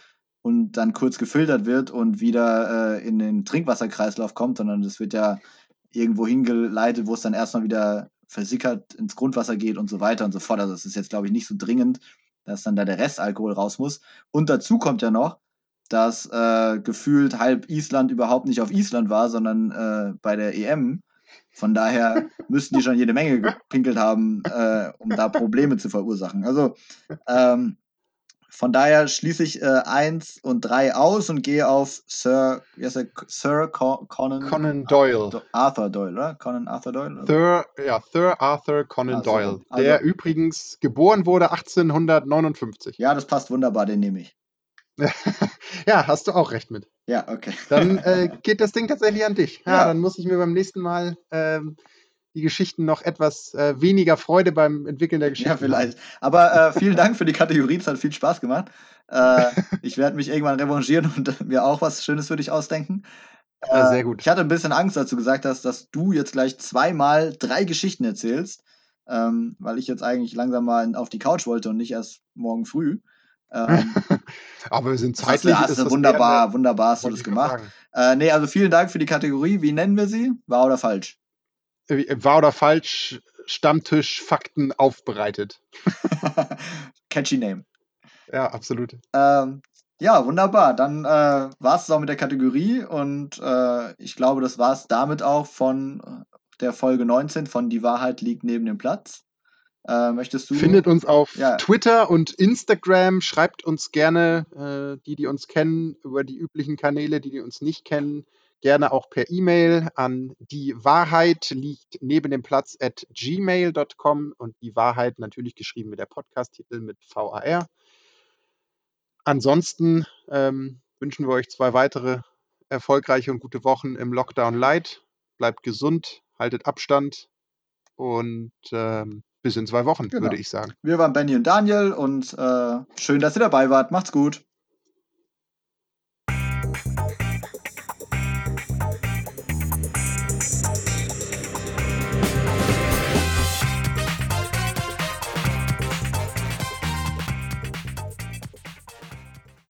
und dann kurz gefiltert wird und wieder äh, in den Trinkwasserkreislauf kommt, sondern das wird ja irgendwo hingeleitet, wo es dann erstmal wieder versickert ins Grundwasser geht und so weiter und so fort. Also das ist jetzt, glaube ich, nicht so dringend, dass dann da der Restalkohol raus muss. Und dazu kommt ja noch, dass äh, gefühlt halb Island überhaupt nicht auf Island war, sondern äh, bei der EM. Von daher müssten die schon jede Menge gepinkelt haben, äh, um da Probleme zu verursachen. Also ähm, von daher schließe ich äh, 1 und 3 aus und gehe auf Sir, wie heißt er? Sir Con Conan, Conan Doyle. Arthur Doyle, oder? Conan Arthur Doyle? Sir, ja, Sir Arthur Conan also, Doyle, der also, übrigens geboren wurde 1859. Ja, das passt wunderbar, den nehme ich. ja, hast du auch recht mit. Ja, okay. Dann äh, geht das Ding tatsächlich an dich. Ja, ja, dann muss ich mir beim nächsten Mal ähm, die Geschichten noch etwas äh, weniger Freude beim Entwickeln der Geschichte. Ja, vielleicht. Aber äh, vielen Dank für die Kategorie, es hat viel Spaß gemacht. Äh, ich werde mich irgendwann revanchieren und mir auch was Schönes für dich ausdenken. Ja, sehr gut. Ich hatte ein bisschen Angst, als du gesagt hast, dass du jetzt gleich zweimal drei Geschichten erzählst, ähm, weil ich jetzt eigentlich langsam mal auf die Couch wollte und nicht erst morgen früh. Ähm, Aber wir sind zeitlich. Das hast du wunderbar, wunderbar hast du das gemacht. Äh, nee, also vielen Dank für die Kategorie. Wie nennen wir sie? Wahr oder falsch? Äh, wahr oder falsch, Stammtisch, Fakten aufbereitet. Catchy Name. Ja, absolut. Ähm, ja, wunderbar. Dann äh, war es auch mit der Kategorie und äh, ich glaube, das war es damit auch von der Folge 19 von Die Wahrheit liegt neben dem Platz. Äh, möchtest du? Findet uns auf ja. Twitter und Instagram. Schreibt uns gerne, äh, die, die uns kennen, über die üblichen Kanäle, die, die uns nicht kennen gerne auch per E-Mail an die Wahrheit liegt neben dem Platz at gmail.com und die Wahrheit natürlich geschrieben mit der Podcast-Titel mit VAR. Ansonsten ähm, wünschen wir euch zwei weitere erfolgreiche und gute Wochen im Lockdown Light. Bleibt gesund, haltet Abstand und ähm, bis in zwei Wochen, genau. würde ich sagen. Wir waren Benny und Daniel und äh, schön, dass ihr dabei wart. Macht's gut.